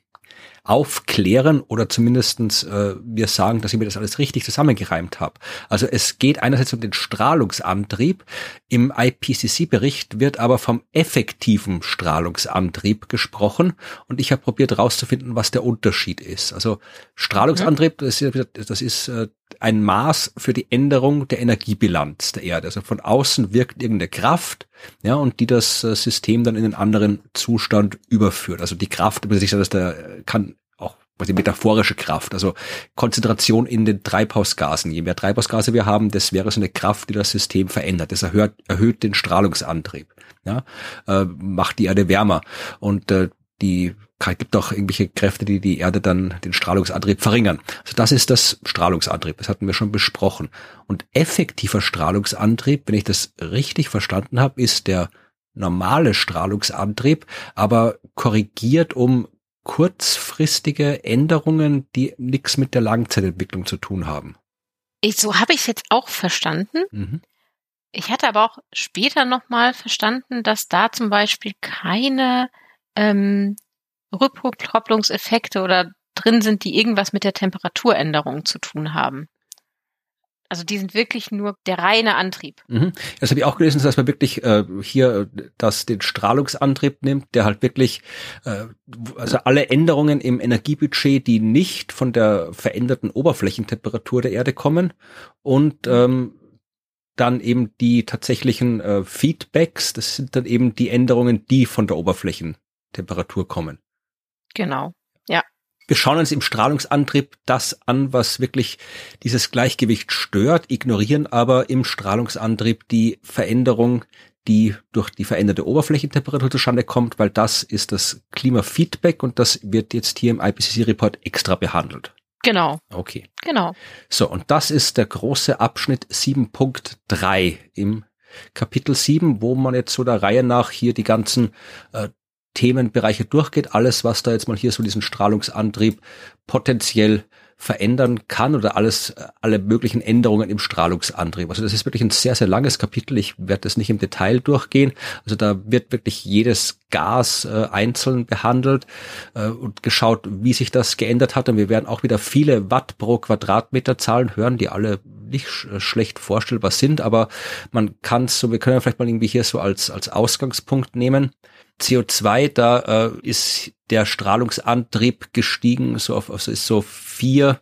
aufklären oder zumindestens äh, wir sagen, dass ich mir das alles richtig zusammengereimt habe. Also es geht einerseits um den Strahlungsantrieb. Im IPCC-Bericht wird aber vom effektiven Strahlungsantrieb gesprochen und ich habe probiert herauszufinden, was der Unterschied ist. Also Strahlungsantrieb, das ist, das ist äh, ein Maß für die Änderung der Energiebilanz der Erde. Also von außen wirkt irgendeine Kraft, ja, und die das äh, System dann in einen anderen Zustand überführt. Also die Kraft, sich das da kann auch quasi metaphorische Kraft, also Konzentration in den Treibhausgasen. Je mehr Treibhausgase wir haben, das wäre so eine Kraft, die das System verändert. Das erhöht, erhöht den Strahlungsantrieb, ja, äh, macht die Erde wärmer und äh, die gibt auch irgendwelche Kräfte, die die Erde dann den Strahlungsantrieb verringern. Also das ist das Strahlungsantrieb. Das hatten wir schon besprochen. Und effektiver Strahlungsantrieb, wenn ich das richtig verstanden habe, ist der normale Strahlungsantrieb, aber korrigiert um kurzfristige Änderungen, die nichts mit der Langzeitentwicklung zu tun haben. Ich, so habe ich es jetzt auch verstanden. Mhm. Ich hatte aber auch später nochmal verstanden, dass da zum Beispiel keine ähm, Rückkopplungseffekte oder drin sind, die irgendwas mit der Temperaturänderung zu tun haben. Also die sind wirklich nur der reine Antrieb. Mhm. Das habe ich auch gelesen, dass man wirklich äh, hier das den Strahlungsantrieb nimmt, der halt wirklich äh, also alle Änderungen im Energiebudget, die nicht von der veränderten Oberflächentemperatur der Erde kommen und mhm. ähm, dann eben die tatsächlichen äh, Feedbacks, das sind dann eben die Änderungen, die von der Oberflächentemperatur kommen. Genau, ja. Wir schauen uns im Strahlungsantrieb das an, was wirklich dieses Gleichgewicht stört, ignorieren aber im Strahlungsantrieb die Veränderung, die durch die veränderte Oberflächentemperatur zustande kommt, weil das ist das Klimafeedback und das wird jetzt hier im IPCC-Report extra behandelt. Genau. Okay. Genau. So, und das ist der große Abschnitt 7.3 im Kapitel 7, wo man jetzt so der Reihe nach hier die ganzen äh, Themenbereiche durchgeht, alles, was da jetzt mal hier so diesen Strahlungsantrieb potenziell verändern kann oder alles, alle möglichen Änderungen im Strahlungsantrieb. Also das ist wirklich ein sehr, sehr langes Kapitel. Ich werde das nicht im Detail durchgehen. Also da wird wirklich jedes Gas äh, einzeln behandelt äh, und geschaut, wie sich das geändert hat. Und wir werden auch wieder viele Watt pro Quadratmeter Zahlen hören, die alle nicht sch schlecht vorstellbar sind, aber man kann so, wir können vielleicht mal irgendwie hier so als, als Ausgangspunkt nehmen. CO2, da äh, ist der Strahlungsantrieb gestiegen, so auf, also ist so vier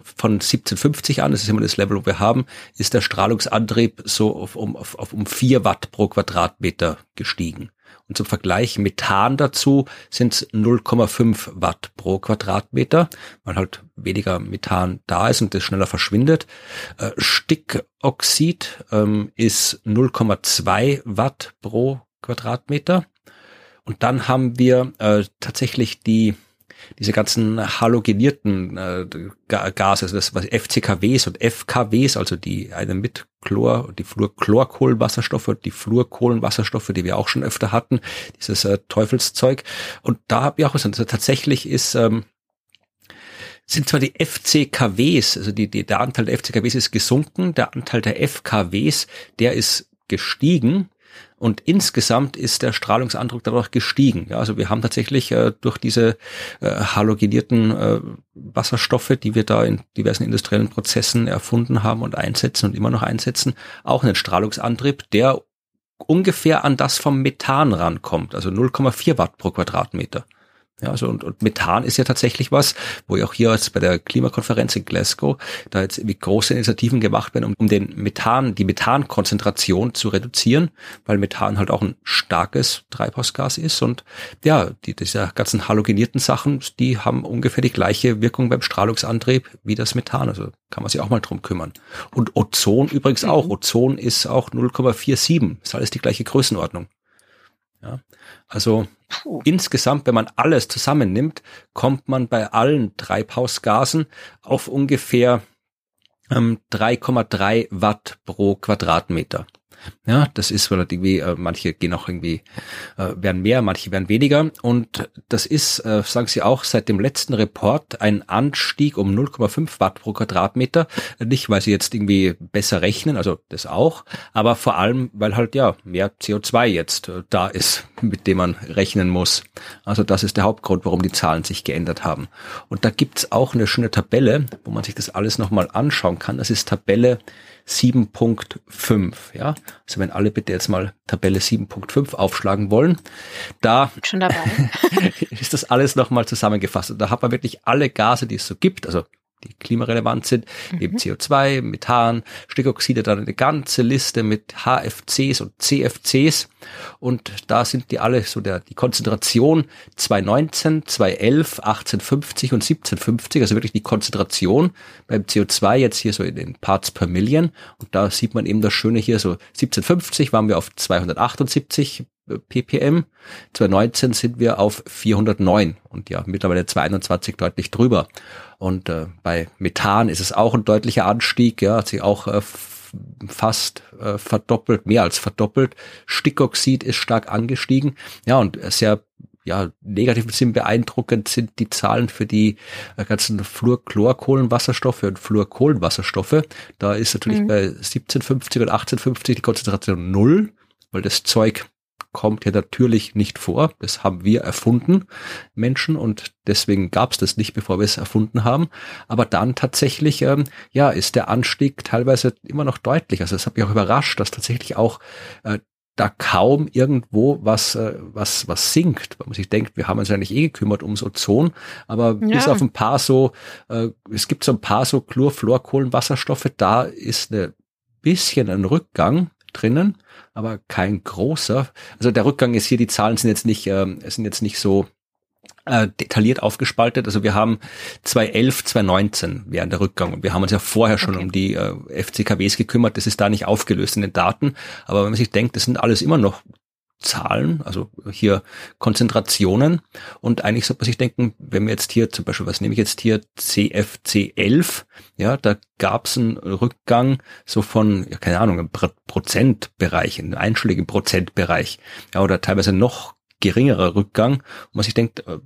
von 1750 an, das ist immer das Level, wo wir haben, ist der Strahlungsantrieb so auf, um, auf, auf um vier Watt pro Quadratmeter gestiegen. Und zum Vergleich Methan dazu sind es 0,5 Watt pro Quadratmeter, weil halt weniger Methan da ist und das schneller verschwindet. Äh, Stickoxid ähm, ist 0,2 Watt pro Quadratmeter. Und dann haben wir äh, tatsächlich die diese ganzen halogenierten äh, Gase, also das was FCKWs und FKWs, also die eine mit Chlor, die Fluorchlorkohlenwasserstoffe die Fluorkohlenwasserstoffe, die wir auch schon öfter hatten, dieses äh, Teufelszeug. Und da habe ich auch was, also tatsächlich ist ähm, sind zwar die FCKWs, also die, die, der Anteil der FCKWs ist gesunken, der Anteil der FKWs, der ist gestiegen, und insgesamt ist der Strahlungsantrag dadurch gestiegen. Ja, also wir haben tatsächlich äh, durch diese äh, halogenierten äh, Wasserstoffe, die wir da in diversen industriellen Prozessen erfunden haben und einsetzen und immer noch einsetzen, auch einen Strahlungsantrieb, der ungefähr an das vom Methan rankommt, also 0,4 Watt pro Quadratmeter. Ja, also und, und Methan ist ja tatsächlich was, wo ja auch hier jetzt bei der Klimakonferenz in Glasgow da jetzt irgendwie große Initiativen gemacht werden, um, um den Methan, die Methankonzentration zu reduzieren, weil Methan halt auch ein starkes Treibhausgas ist und ja, die, diese ganzen halogenierten Sachen, die haben ungefähr die gleiche Wirkung beim Strahlungsantrieb wie das Methan. Also kann man sich auch mal drum kümmern. Und Ozon übrigens auch. Mhm. Ozon ist auch 0,47. Ist alles die gleiche Größenordnung. Ja, also Puh. insgesamt, wenn man alles zusammennimmt, kommt man bei allen Treibhausgasen auf ungefähr ähm, 3,3 Watt pro Quadratmeter. Ja, das ist relativ, äh, manche gehen auch irgendwie, äh, werden mehr, manche werden weniger. Und das ist, äh, sagen Sie auch, seit dem letzten Report ein Anstieg um 0,5 Watt pro Quadratmeter. Nicht, weil Sie jetzt irgendwie besser rechnen, also das auch, aber vor allem, weil halt ja mehr CO2 jetzt äh, da ist, mit dem man rechnen muss. Also das ist der Hauptgrund, warum die Zahlen sich geändert haben. Und da gibt's auch eine schöne Tabelle, wo man sich das alles nochmal anschauen kann. Das ist Tabelle 7.5. Ja, also wenn alle bitte jetzt mal Tabelle 7.5 aufschlagen wollen, da ist das alles nochmal zusammengefasst. Und da hat man wirklich alle Gase, die es so gibt, also die klimarelevant sind, mhm. eben CO2, Methan, Stickoxide, dann eine ganze Liste mit HFCs und CFCs und da sind die alle so der, die Konzentration 219, 211, 1850 und 1750, also wirklich die Konzentration beim CO2 jetzt hier so in den Parts per Million. Und da sieht man eben das Schöne hier so 1750 waren wir auf 278 ppm. 2019 sind wir auf 409 und ja, mittlerweile 221 deutlich drüber. Und äh, bei Methan ist es auch ein deutlicher Anstieg, ja, hat sich auch äh, fast äh, verdoppelt, mehr als verdoppelt. Stickoxid ist stark angestiegen. Ja, und sehr ja, negativen Sinn beeindruckend sind die Zahlen für die äh, ganzen Fluorchlorkohlenwasserstoffe und Fluorkohlenwasserstoffe. Da ist natürlich mhm. bei 1750 und 1850 die Konzentration null, weil das Zeug kommt ja natürlich nicht vor. Das haben wir erfunden, Menschen, und deswegen gab es das nicht, bevor wir es erfunden haben. Aber dann tatsächlich, ähm, ja, ist der Anstieg teilweise immer noch deutlich. Also das hat mich auch überrascht, dass tatsächlich auch äh, da kaum irgendwo was, äh, was, was sinkt, weil man sich denkt, wir haben uns eigentlich eh gekümmert ums Ozon, aber ja. bis auf ein paar so, äh, es gibt so ein paar so Chlorfluorkohlenwasserstoffe, da ist eine bisschen ein Rückgang drinnen, aber kein großer. Also der Rückgang ist hier, die Zahlen sind jetzt nicht, äh, sind jetzt nicht so äh, detailliert aufgespaltet. Also wir haben 2011, 2019 während der Rückgang und wir haben uns ja vorher schon okay. um die äh, FCKWs gekümmert. Das ist da nicht aufgelöst in den Daten. Aber wenn man sich denkt, das sind alles immer noch Zahlen, also hier Konzentrationen. Und eigentlich sollte man sich denken, wenn wir jetzt hier zum Beispiel, was nehme ich jetzt hier, CFC 11, ja, da gab es einen Rückgang so von, ja, keine Ahnung, im Prozentbereich, einen einstelligen Prozentbereich, ja, oder teilweise noch geringerer Rückgang. Und man sich denkt, äh,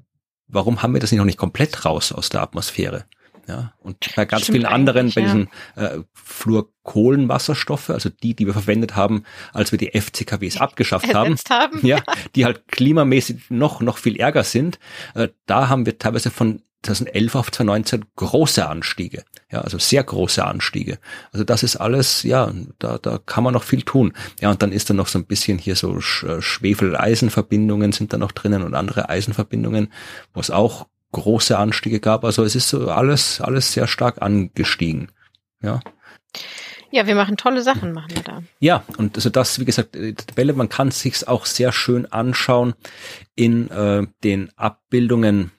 warum haben wir das nicht noch nicht komplett raus aus der Atmosphäre? Ja, und bei ganz Stimmt vielen anderen, bei diesen äh, Fluorkohlenwasserstoffe, also die, die wir verwendet haben, als wir die FCKWs abgeschafft haben, haben, ja, die halt klimamäßig noch, noch viel ärger sind, äh, da haben wir teilweise von 2011 auf 2019 große Anstiege. Ja, also sehr große Anstiege. Also das ist alles, ja, da, da kann man noch viel tun. Ja, und dann ist da noch so ein bisschen hier so äh, Schwefel-Eisenverbindungen sind da noch drinnen und andere Eisenverbindungen, wo es auch große Anstiege gab. Also es ist so alles, alles sehr stark angestiegen. Ja. Ja, wir machen tolle Sachen, machen wir da. Ja, und also das, wie gesagt, die Tabelle, man kann sich's auch sehr schön anschauen in äh, den Abbildungen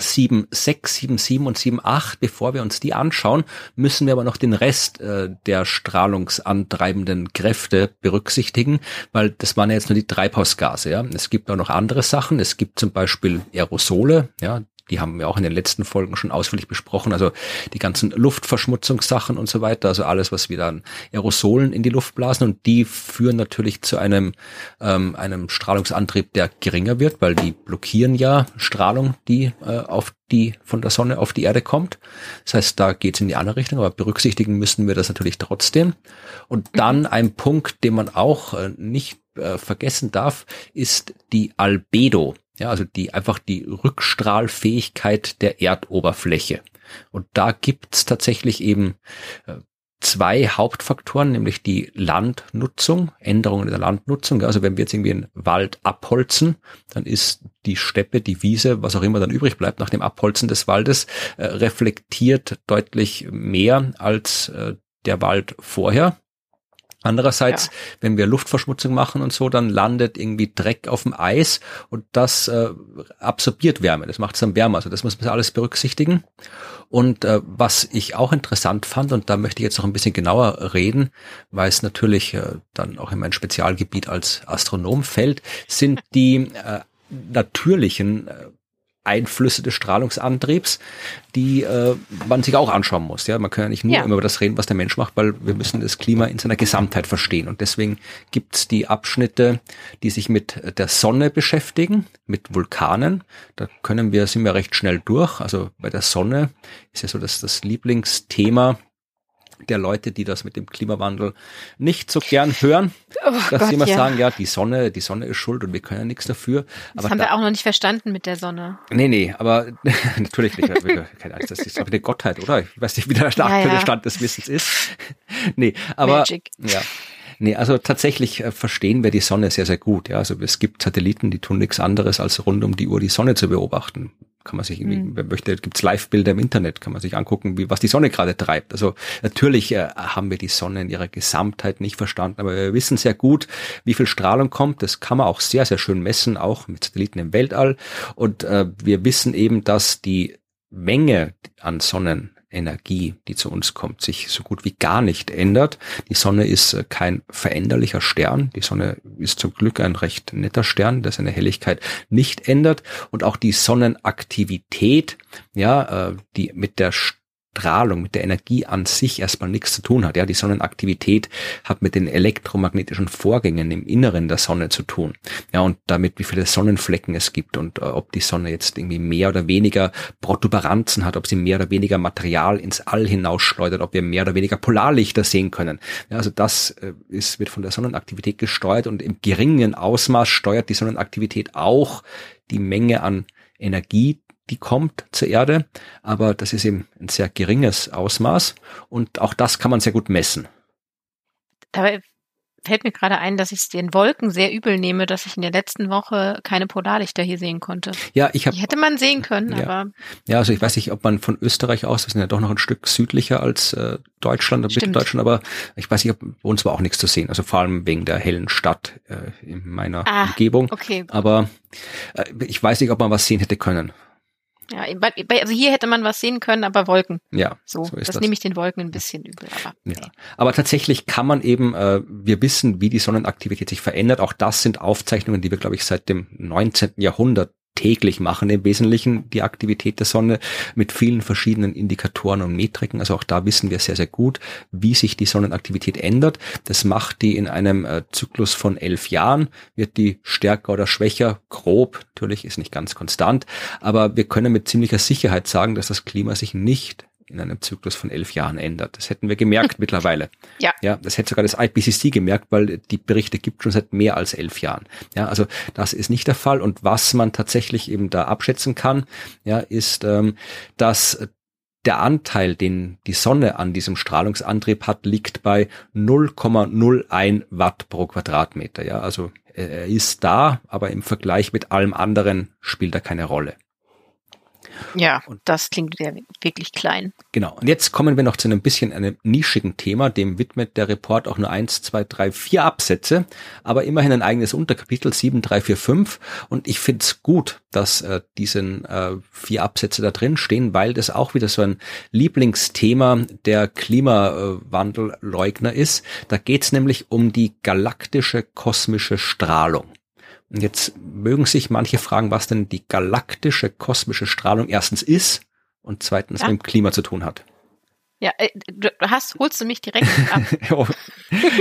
7, 6, 7, 7 und 7, 8. Bevor wir uns die anschauen, müssen wir aber noch den Rest äh, der strahlungsantreibenden Kräfte berücksichtigen, weil das waren ja jetzt nur die Treibhausgase. Ja, es gibt auch noch andere Sachen. Es gibt zum Beispiel Aerosole. Ja, die haben wir auch in den letzten Folgen schon ausführlich besprochen. Also die ganzen Luftverschmutzungssachen und so weiter. Also alles, was wir dann Aerosolen in die Luft blasen. Und die führen natürlich zu einem, ähm, einem Strahlungsantrieb, der geringer wird, weil die blockieren ja Strahlung, die äh, auf die von der Sonne auf die Erde kommt. Das heißt, da geht es in die andere Richtung, aber berücksichtigen müssen wir das natürlich trotzdem. Und dann ein Punkt, den man auch äh, nicht äh, vergessen darf, ist die Albedo. Ja, also die einfach die Rückstrahlfähigkeit der Erdoberfläche. Und da gibt's tatsächlich eben äh, zwei Hauptfaktoren, nämlich die Landnutzung, Änderungen in der Landnutzung. Also wenn wir jetzt irgendwie einen Wald abholzen, dann ist die Steppe, die Wiese, was auch immer dann übrig bleibt nach dem Abholzen des Waldes, äh, reflektiert deutlich mehr als äh, der Wald vorher. Andererseits, ja. wenn wir Luftverschmutzung machen und so, dann landet irgendwie Dreck auf dem Eis und das äh, absorbiert Wärme. Das macht es dann wärmer. Also das muss man alles berücksichtigen. Und äh, was ich auch interessant fand, und da möchte ich jetzt noch ein bisschen genauer reden, weil es natürlich äh, dann auch in mein Spezialgebiet als Astronom fällt, sind die äh, natürlichen äh, Einflüsse des Strahlungsantriebs, die äh, man sich auch anschauen muss. Ja, man kann ja nicht nur ja. immer über das reden, was der Mensch macht, weil wir müssen das Klima in seiner Gesamtheit verstehen. Und deswegen gibt's die Abschnitte, die sich mit der Sonne beschäftigen, mit Vulkanen. Da können wir sind wir recht schnell durch. Also bei der Sonne ist ja so das das Lieblingsthema der Leute, die das mit dem Klimawandel nicht so gern hören, oh dass Gott, sie immer ja. sagen, ja, die Sonne, die Sonne ist schuld und wir können ja nichts dafür. Das aber haben da, wir auch noch nicht verstanden mit der Sonne. Nee, nee, aber natürlich nicht. Keine Angst, das ist doch eine Gottheit, oder? Ich weiß nicht, wie der aktuelle ja. Stand des Wissens ist. nee, aber Magic. ja. Nee, also tatsächlich äh, verstehen wir die Sonne sehr, sehr gut. Ja, also es gibt Satelliten, die tun nichts anderes, als rund um die Uhr die Sonne zu beobachten kann man sich irgendwie, mhm. wer möchte, gibt's Live-Bilder im Internet, kann man sich angucken, wie was die Sonne gerade treibt. Also natürlich äh, haben wir die Sonne in ihrer Gesamtheit nicht verstanden, aber wir wissen sehr gut, wie viel Strahlung kommt. Das kann man auch sehr, sehr schön messen, auch mit Satelliten im Weltall. Und äh, wir wissen eben, dass die Menge an Sonnen Energie, die zu uns kommt, sich so gut wie gar nicht ändert. Die Sonne ist äh, kein veränderlicher Stern. Die Sonne ist zum Glück ein recht netter Stern, der seine Helligkeit nicht ändert. Und auch die Sonnenaktivität, ja, äh, die mit der Strahlung, mit der Energie an sich erstmal nichts zu tun hat. Ja, die Sonnenaktivität hat mit den elektromagnetischen Vorgängen im Inneren der Sonne zu tun. Ja, und damit, wie viele Sonnenflecken es gibt und äh, ob die Sonne jetzt irgendwie mehr oder weniger Protuberanzen hat, ob sie mehr oder weniger Material ins All hinausschleudert, ob wir mehr oder weniger Polarlichter sehen können. Ja, also das äh, ist, wird von der Sonnenaktivität gesteuert und im geringen Ausmaß steuert die Sonnenaktivität auch die Menge an Energie, die kommt zur Erde, aber das ist eben ein sehr geringes Ausmaß und auch das kann man sehr gut messen. Dabei fällt mir gerade ein, dass ich es den Wolken sehr übel nehme, dass ich in der letzten Woche keine Polarlichter hier sehen konnte. Ja, ich habe. Die hätte man sehen können, ja. aber. Ja, also ich weiß nicht, ob man von Österreich aus, wir sind ja doch noch ein Stück südlicher als äh, Deutschland, oder Deutschland, aber ich weiß nicht, ob bei uns war auch nichts zu sehen. Also vor allem wegen der hellen Stadt äh, in meiner ah, Umgebung. Okay. Aber äh, ich weiß nicht, ob man was sehen hätte können. Ja, also hier hätte man was sehen können, aber Wolken. Ja, so, so das, das nehme ich den Wolken ein bisschen übel. Aber, ja. aber tatsächlich kann man eben, äh, wir wissen, wie die Sonnenaktivität sich verändert. Auch das sind Aufzeichnungen, die wir, glaube ich, seit dem 19. Jahrhundert täglich machen, im Wesentlichen die Aktivität der Sonne mit vielen verschiedenen Indikatoren und Metriken. Also auch da wissen wir sehr, sehr gut, wie sich die Sonnenaktivität ändert. Das macht die in einem äh, Zyklus von elf Jahren, wird die stärker oder schwächer, grob, natürlich ist nicht ganz konstant, aber wir können mit ziemlicher Sicherheit sagen, dass das Klima sich nicht in einem Zyklus von elf Jahren ändert. Das hätten wir gemerkt mittlerweile. Ja. Ja, das hätte sogar das IPCC gemerkt, weil die Berichte gibt schon seit mehr als elf Jahren. Ja, also das ist nicht der Fall. Und was man tatsächlich eben da abschätzen kann, ja, ist, ähm, dass der Anteil, den die Sonne an diesem Strahlungsantrieb hat, liegt bei 0,01 Watt pro Quadratmeter. Ja, also er ist da, aber im Vergleich mit allem anderen spielt er keine Rolle. Ja, und das klingt ja wirklich klein. Genau. Und jetzt kommen wir noch zu einem bisschen einem nischigen Thema. Dem widmet der Report auch nur eins, zwei, drei, vier Absätze, aber immerhin ein eigenes Unterkapitel, sieben, drei, vier, fünf. Und ich finde es gut, dass äh, diesen äh, vier Absätze da drin stehen, weil das auch wieder so ein Lieblingsthema der Klimawandelleugner ist. Da geht es nämlich um die galaktische kosmische Strahlung. Und jetzt mögen sich manche fragen, was denn die galaktische kosmische Strahlung erstens ist und zweitens ja. mit dem Klima zu tun hat. Ja, äh, du hast, holst du mich direkt ab.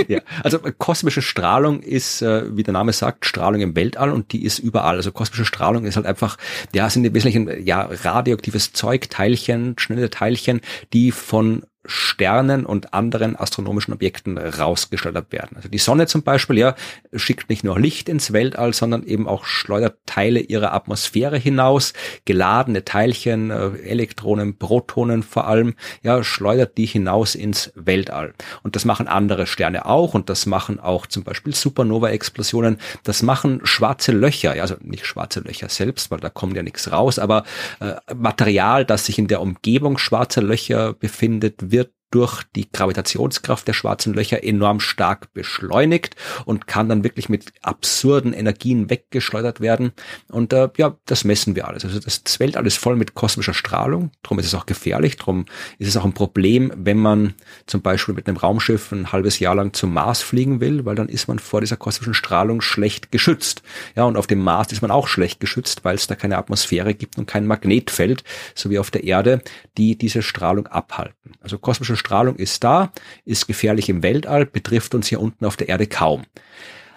ja, also äh, kosmische Strahlung ist, äh, wie der Name sagt, Strahlung im Weltall und die ist überall. Also kosmische Strahlung ist halt einfach, ja, sind im Wesentlichen ja radioaktives Zeug, Teilchen, schnelle Teilchen, die von Sternen und anderen astronomischen Objekten rausgeschleudert werden. Also die Sonne zum Beispiel, ja, schickt nicht nur Licht ins Weltall, sondern eben auch schleudert Teile ihrer Atmosphäre hinaus, geladene Teilchen, äh, Elektronen, Protonen vor allem, ja, schleudert die hinaus ins Weltall. Und das machen andere Sterne auch und das machen auch zum Beispiel Supernova-Explosionen, das machen schwarze Löcher, ja, also nicht schwarze Löcher selbst, weil da kommt ja nichts raus, aber äh, Material, das sich in der Umgebung schwarzer Löcher befindet, durch die Gravitationskraft der schwarzen Löcher enorm stark beschleunigt und kann dann wirklich mit absurden Energien weggeschleudert werden. Und äh, ja, das messen wir alles. Also das Weltall ist voll mit kosmischer Strahlung. Darum ist es auch gefährlich. Darum ist es auch ein Problem, wenn man zum Beispiel mit einem Raumschiff ein halbes Jahr lang zum Mars fliegen will, weil dann ist man vor dieser kosmischen Strahlung schlecht geschützt. Ja, und auf dem Mars ist man auch schlecht geschützt, weil es da keine Atmosphäre gibt und kein Magnetfeld, so wie auf der Erde, die diese Strahlung abhalten. Also kosmische Strahlung ist da, ist gefährlich im Weltall, betrifft uns hier unten auf der Erde kaum.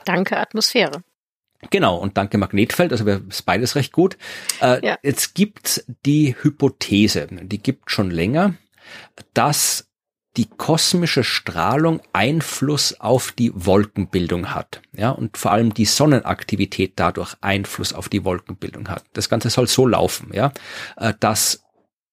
Danke Atmosphäre. Genau, und danke Magnetfeld, also ist beides recht gut. Äh, ja. Jetzt gibt die Hypothese, die gibt schon länger, dass die kosmische Strahlung Einfluss auf die Wolkenbildung hat. Ja, und vor allem die Sonnenaktivität dadurch Einfluss auf die Wolkenbildung hat. Das Ganze soll so laufen, ja, äh, dass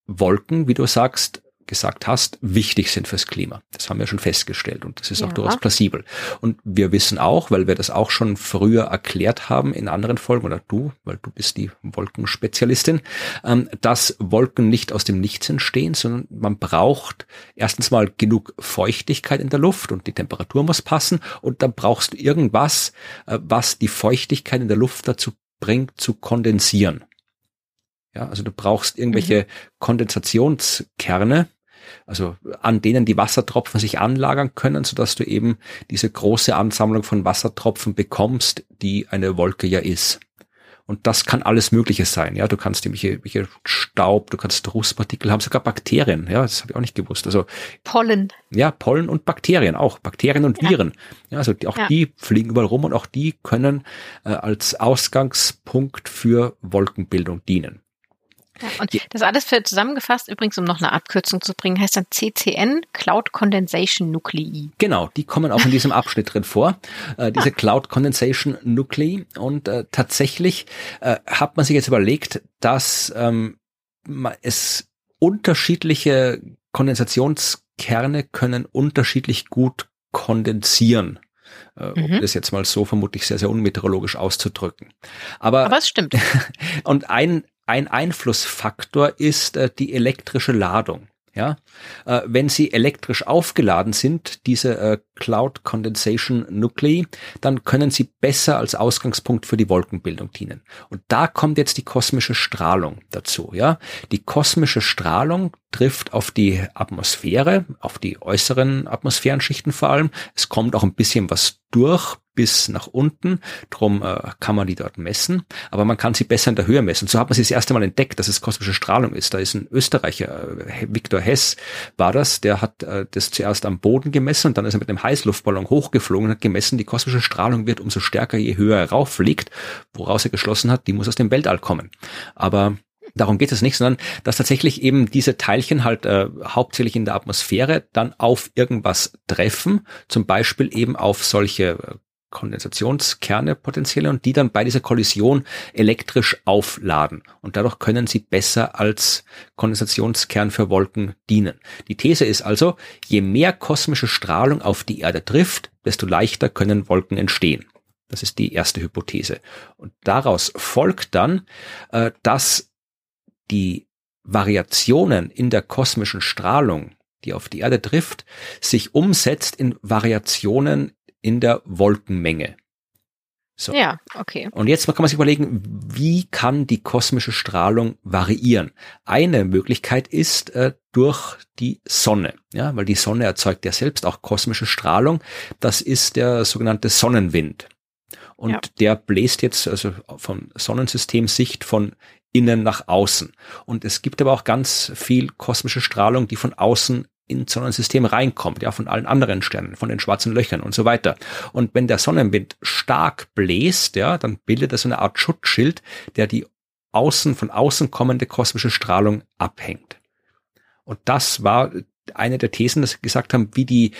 Wolken, wie du sagst, gesagt hast, wichtig sind fürs Klima. Das haben wir schon festgestellt und das ist ja. auch durchaus plausibel. Und wir wissen auch, weil wir das auch schon früher erklärt haben in anderen Folgen, oder du, weil du bist die Wolkenspezialistin, ähm, dass Wolken nicht aus dem Nichts entstehen, sondern man braucht erstens mal genug Feuchtigkeit in der Luft und die Temperatur muss passen und dann brauchst du irgendwas, äh, was die Feuchtigkeit in der Luft dazu bringt, zu kondensieren. Ja, also du brauchst irgendwelche mhm. Kondensationskerne, also an denen die Wassertropfen sich anlagern können, sodass du eben diese große Ansammlung von Wassertropfen bekommst, die eine Wolke ja ist. Und das kann alles Mögliche sein. Ja, du kannst irgendwelche, welche Staub, du kannst Rußpartikel haben, sogar Bakterien. Ja, das habe ich auch nicht gewusst. Also Pollen. Ja, Pollen und Bakterien auch. Bakterien und ja. Viren. Ja, also die, auch ja. die fliegen überall rum und auch die können äh, als Ausgangspunkt für Wolkenbildung dienen. Ja, und das alles für zusammengefasst, übrigens, um noch eine Abkürzung zu bringen, heißt dann CCN, Cloud Condensation Nuclei. Genau, die kommen auch in diesem Abschnitt drin vor, äh, diese ah. Cloud Condensation Nuclei. Und äh, tatsächlich äh, hat man sich jetzt überlegt, dass ähm, es unterschiedliche Kondensationskerne können unterschiedlich gut kondensieren. Äh, mhm. Um das jetzt mal so vermutlich sehr, sehr unmeteorologisch auszudrücken. Aber, Aber es stimmt. und ein, ein Einflussfaktor ist äh, die elektrische Ladung. Ja, äh, wenn sie elektrisch aufgeladen sind, diese äh, Cloud Condensation Nuclei, dann können sie besser als Ausgangspunkt für die Wolkenbildung dienen. Und da kommt jetzt die kosmische Strahlung dazu. Ja, die kosmische Strahlung trifft auf die Atmosphäre, auf die äußeren Atmosphärenschichten vor allem. Es kommt auch ein bisschen was durch bis nach unten. Drum äh, kann man die dort messen, aber man kann sie besser in der Höhe messen. So hat man sie das erste Mal entdeckt, dass es kosmische Strahlung ist. Da ist ein Österreicher, äh, Viktor Hess war das, der hat äh, das zuerst am Boden gemessen und dann ist er mit einem Heißluftballon hochgeflogen und hat gemessen, die kosmische Strahlung wird umso stärker, je höher er rauffliegt, woraus er geschlossen hat, die muss aus dem Weltall kommen. Aber Darum geht es nicht, sondern dass tatsächlich eben diese Teilchen halt äh, hauptsächlich in der Atmosphäre dann auf irgendwas treffen, zum Beispiel eben auf solche äh, Kondensationskerne potenzielle und die dann bei dieser Kollision elektrisch aufladen. Und dadurch können sie besser als Kondensationskern für Wolken dienen. Die These ist also, je mehr kosmische Strahlung auf die Erde trifft, desto leichter können Wolken entstehen. Das ist die erste Hypothese. Und daraus folgt dann, äh, dass die Variationen in der kosmischen Strahlung, die auf die Erde trifft, sich umsetzt in Variationen in der Wolkenmenge. So. Ja, okay. Und jetzt kann man sich überlegen, wie kann die kosmische Strahlung variieren? Eine Möglichkeit ist äh, durch die Sonne, ja, weil die Sonne erzeugt ja selbst auch kosmische Strahlung. Das ist der sogenannte Sonnenwind. Und ja. der bläst jetzt also von Sonnensystemsicht von innen nach außen. Und es gibt aber auch ganz viel kosmische Strahlung, die von außen ins Sonnensystem reinkommt, ja, von allen anderen Sternen, von den schwarzen Löchern und so weiter. Und wenn der Sonnenwind stark bläst, ja, dann bildet er so eine Art Schutzschild, der die außen, von außen kommende kosmische Strahlung abhängt. Und das war eine der Thesen, dass sie gesagt haben, wie die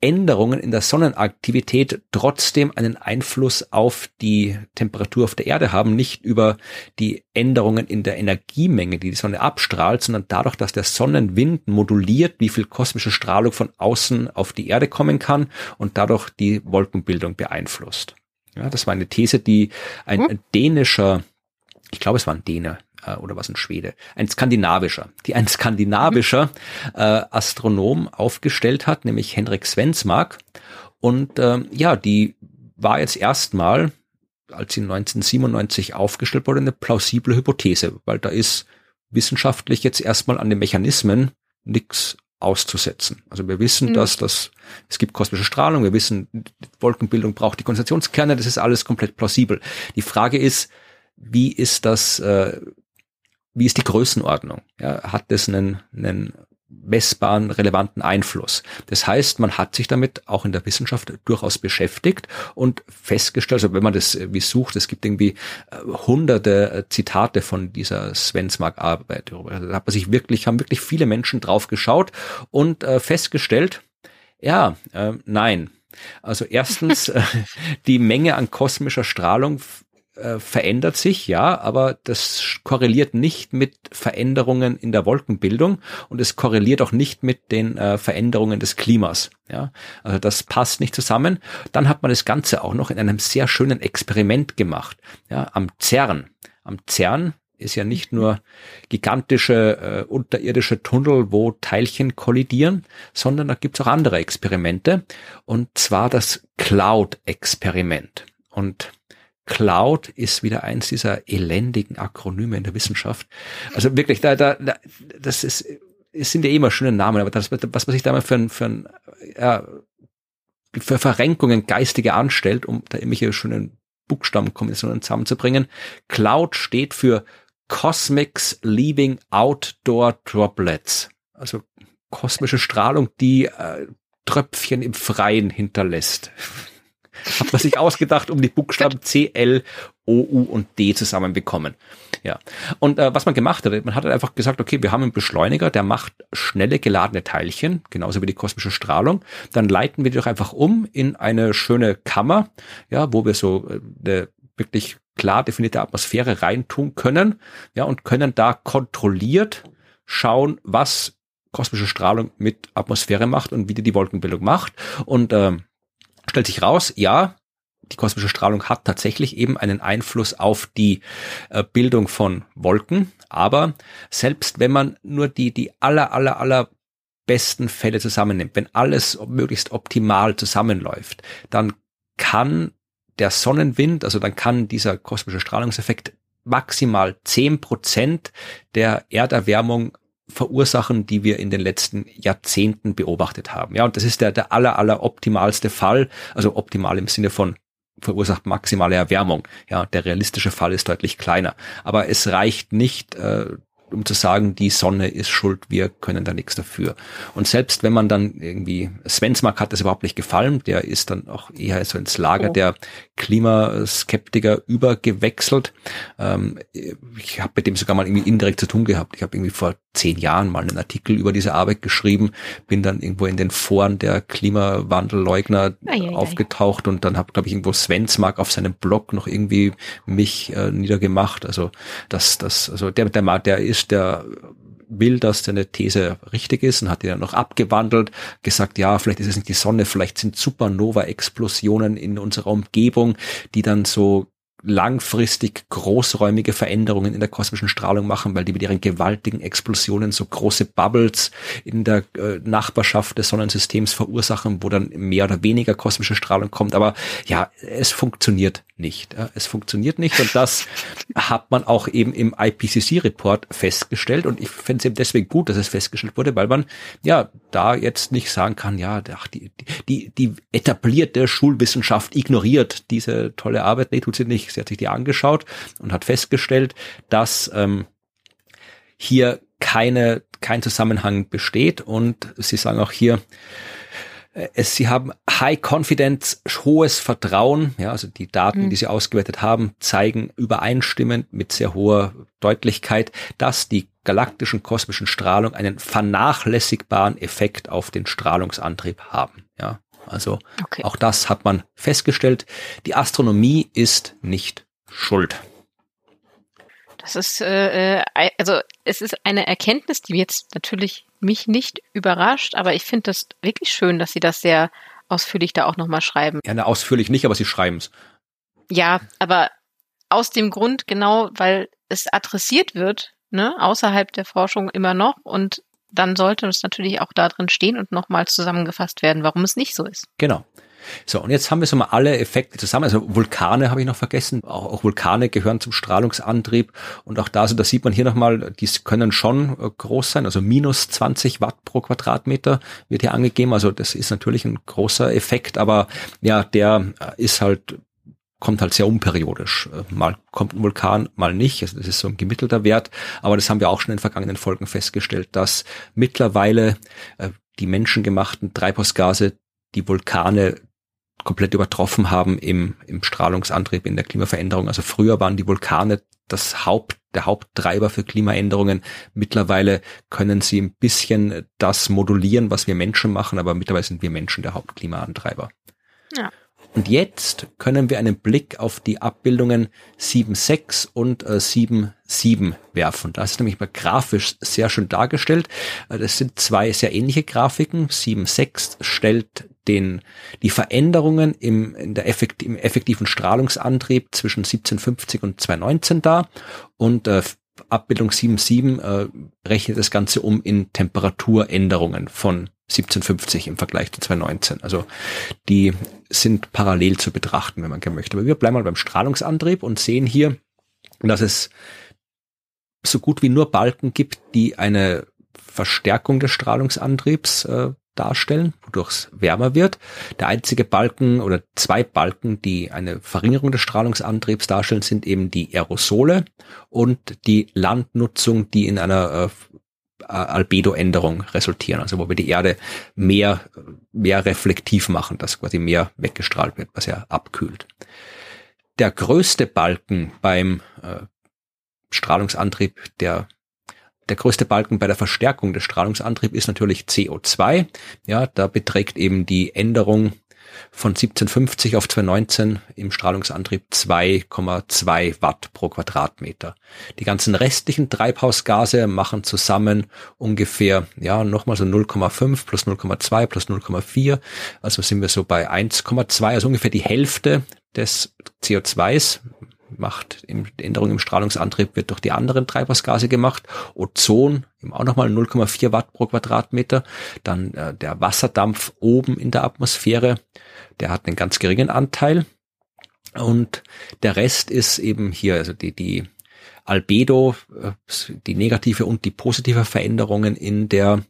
Änderungen in der Sonnenaktivität trotzdem einen Einfluss auf die Temperatur auf der Erde haben, nicht über die Änderungen in der Energiemenge, die die Sonne abstrahlt, sondern dadurch, dass der Sonnenwind moduliert, wie viel kosmische Strahlung von außen auf die Erde kommen kann und dadurch die Wolkenbildung beeinflusst. Ja, das war eine These, die ein hm. dänischer, ich glaube es war ein Däner, äh, oder was ein Schwede, ein skandinavischer, die ein skandinavischer äh, Astronom aufgestellt hat, nämlich Henrik Svensmark. Und äh, ja, die war jetzt erstmal, als sie 1997 aufgestellt wurde, eine plausible Hypothese, weil da ist wissenschaftlich jetzt erstmal an den Mechanismen nichts auszusetzen. Also wir wissen, mhm. dass das, es gibt kosmische Strahlung, wir wissen, Wolkenbildung braucht die Konzentrationskerne, das ist alles komplett plausibel. Die Frage ist, wie ist das äh, wie ist die Größenordnung? Ja, hat das einen, einen messbaren, relevanten Einfluss. Das heißt, man hat sich damit auch in der Wissenschaft durchaus beschäftigt und festgestellt, also wenn man das wie sucht, es gibt irgendwie äh, hunderte äh, Zitate von dieser Svensmark-Arbeit. Also da hat man sich wirklich, haben wirklich viele Menschen drauf geschaut und äh, festgestellt, ja, äh, nein. Also erstens, äh, die Menge an kosmischer Strahlung äh, verändert sich, ja, aber das korreliert nicht mit Veränderungen in der Wolkenbildung und es korreliert auch nicht mit den äh, Veränderungen des Klimas. Ja, also das passt nicht zusammen. Dann hat man das Ganze auch noch in einem sehr schönen Experiment gemacht. Ja, am CERN. Am CERN ist ja nicht nur gigantische äh, unterirdische Tunnel, wo Teilchen kollidieren, sondern da gibt's auch andere Experimente. Und zwar das Cloud-Experiment. Und Cloud ist wieder eins dieser elendigen Akronyme in der Wissenschaft. Also wirklich, da, da, da das ist, es sind ja immer schöne Namen, aber das, was man sich da mal für, für, ein, ja, für Verrenkungen geistige anstellt, um da irgendwelche schönen Buchstabenkombinationen zusammenzubringen. Cloud steht für Cosmics Leaving Outdoor Droplets. Also kosmische Strahlung, die äh, Tröpfchen im Freien hinterlässt hat man sich ausgedacht, um die Buchstaben C, L, O, U und D zusammenbekommen. Ja. Und äh, was man gemacht hat, man hat einfach gesagt, okay, wir haben einen Beschleuniger, der macht schnelle geladene Teilchen, genauso wie die kosmische Strahlung. Dann leiten wir die doch einfach um in eine schöne Kammer, ja, wo wir so äh, eine wirklich klar definierte Atmosphäre reintun können, ja, und können da kontrolliert schauen, was kosmische Strahlung mit Atmosphäre macht und wie die die Wolkenbildung macht. Und äh, stellt sich raus, ja, die kosmische Strahlung hat tatsächlich eben einen Einfluss auf die äh, Bildung von Wolken. Aber selbst wenn man nur die, die aller, aller, aller besten Fälle zusammennimmt, wenn alles möglichst optimal zusammenläuft, dann kann der Sonnenwind, also dann kann dieser kosmische Strahlungseffekt maximal zehn Prozent der Erderwärmung verursachen, die wir in den letzten Jahrzehnten beobachtet haben. Ja, und das ist der, der aller, aller optimalste Fall, also optimal im Sinne von verursacht maximale Erwärmung. Ja, der realistische Fall ist deutlich kleiner. Aber es reicht nicht, äh, um zu sagen, die Sonne ist schuld, wir können da nichts dafür. Und selbst wenn man dann irgendwie, Svensmark hat das überhaupt nicht gefallen, der ist dann auch eher so ins Lager oh. der Klimaskeptiker übergewechselt. Ähm, ich habe mit dem sogar mal irgendwie indirekt zu tun gehabt. Ich habe irgendwie vor zehn Jahren mal einen Artikel über diese Arbeit geschrieben, bin dann irgendwo in den Foren der Klimawandelleugner ei, ei, aufgetaucht und dann habe, glaube ich, irgendwo Svensmark auf seinem Blog noch irgendwie mich äh, niedergemacht. Also das, das, also der, der, der ist der will, dass deine These richtig ist und hat die dann noch abgewandelt, gesagt, ja, vielleicht ist es nicht die Sonne, vielleicht sind Supernova-Explosionen in unserer Umgebung, die dann so langfristig großräumige Veränderungen in der kosmischen Strahlung machen, weil die mit ihren gewaltigen Explosionen so große Bubbles in der äh, Nachbarschaft des Sonnensystems verursachen, wo dann mehr oder weniger kosmische Strahlung kommt. Aber ja, es funktioniert nicht. Ja, es funktioniert nicht und das hat man auch eben im IPCC-Report festgestellt und ich finde es eben deswegen gut, dass es festgestellt wurde, weil man ja da jetzt nicht sagen kann, ja, ach, die, die, die etablierte Schulwissenschaft ignoriert diese tolle Arbeit. Nee, tut sie nicht. Sie hat sich die angeschaut und hat festgestellt, dass ähm, hier keine, kein Zusammenhang besteht und sie sagen auch hier, äh, es, sie haben High Confidence, hohes Vertrauen, ja, also die Daten, mhm. die sie ausgewertet haben, zeigen übereinstimmend mit sehr hoher Deutlichkeit, dass die galaktischen kosmischen Strahlung einen vernachlässigbaren Effekt auf den Strahlungsantrieb haben. Ja, also okay. auch das hat man festgestellt. Die Astronomie ist nicht schuld. Das ist äh, äh also es ist eine Erkenntnis, die jetzt natürlich mich nicht überrascht, aber ich finde das wirklich schön, dass Sie das sehr ausführlich da auch nochmal schreiben. Ja, ne, ausführlich nicht, aber Sie schreiben es. Ja, aber aus dem Grund genau, weil es adressiert wird, ne, außerhalb der Forschung immer noch und dann sollte es natürlich auch da drin stehen und nochmal zusammengefasst werden, warum es nicht so ist. Genau. So, und jetzt haben wir so mal alle Effekte zusammen. Also Vulkane habe ich noch vergessen. Auch, auch Vulkane gehören zum Strahlungsantrieb. Und auch da, so das sieht man hier nochmal, die können schon äh, groß sein. Also minus 20 Watt pro Quadratmeter wird hier angegeben. Also das ist natürlich ein großer Effekt, aber ja, der äh, ist halt kommt halt sehr unperiodisch. Äh, mal kommt ein Vulkan, mal nicht. Also das ist so ein gemittelter Wert. Aber das haben wir auch schon in vergangenen Folgen festgestellt, dass mittlerweile äh, die menschengemachten Treibhausgase die Vulkane komplett übertroffen haben im, im Strahlungsantrieb, in der Klimaveränderung. Also früher waren die Vulkane das Haupt, der Haupttreiber für Klimaänderungen. Mittlerweile können sie ein bisschen das modulieren, was wir Menschen machen, aber mittlerweile sind wir Menschen der Hauptklimaantreiber. Ja. Und jetzt können wir einen Blick auf die Abbildungen 7.6 und äh, 7.7 werfen. Das ist nämlich mal grafisch sehr schön dargestellt. Äh, das sind zwei sehr ähnliche Grafiken. 7.6 stellt den, die Veränderungen im, in der effekt, im effektiven Strahlungsantrieb zwischen 1750 und 2019 dar und äh, Abbildung 7.7 äh, rechnet das Ganze um in Temperaturänderungen von 1750 im Vergleich zu 2019. Also die sind parallel zu betrachten, wenn man gerne möchte. Aber wir bleiben mal beim Strahlungsantrieb und sehen hier, dass es so gut wie nur Balken gibt, die eine Verstärkung des Strahlungsantriebs äh, darstellen, wodurch es wärmer wird. Der einzige Balken oder zwei Balken, die eine Verringerung des Strahlungsantriebs darstellen, sind eben die Aerosole und die Landnutzung, die in einer äh, Albedo-Änderung resultieren, also wo wir die Erde mehr, mehr reflektiv machen, dass quasi mehr weggestrahlt wird, was ja abkühlt. Der größte Balken beim äh, Strahlungsantrieb, der der größte Balken bei der Verstärkung des Strahlungsantriebs ist natürlich CO2. Ja, da beträgt eben die Änderung von 1750 auf 2019 im Strahlungsantrieb 2,2 Watt pro Quadratmeter. Die ganzen restlichen Treibhausgase machen zusammen ungefähr, ja, nochmal so 0,5 plus 0,2 plus 0,4. Also sind wir so bei 1,2, also ungefähr die Hälfte des CO2s macht im, Änderung im Strahlungsantrieb wird durch die anderen Treibhausgase gemacht. Ozon eben auch nochmal 0,4 Watt pro Quadratmeter. Dann äh, der Wasserdampf oben in der Atmosphäre, der hat einen ganz geringen Anteil. Und der Rest ist eben hier, also die, die Albedo, äh, die negative und die positive Veränderungen in der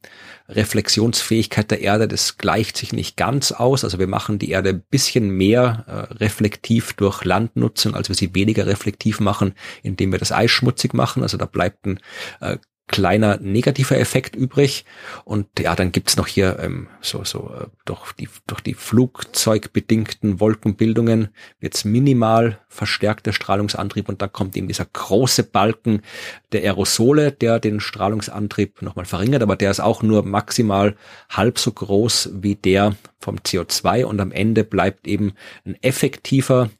Reflexionsfähigkeit der Erde, das gleicht sich nicht ganz aus. Also wir machen die Erde ein bisschen mehr äh, reflektiv durch Landnutzung, als wir sie weniger reflektiv machen, indem wir das Eis schmutzig machen. Also da bleibt ein äh, kleiner negativer Effekt übrig. Und ja, dann gibt's noch hier ähm, so, so äh, durch, die, durch die flugzeugbedingten Wolkenbildungen wird's minimal verstärkter Strahlungsantrieb. Und dann kommt eben dieser große Balken der Aerosole, der den Strahlungsantrieb nochmal verringert, aber der ist auch nur maximal halb so groß wie der vom CO2 und am Ende bleibt eben ein effektiver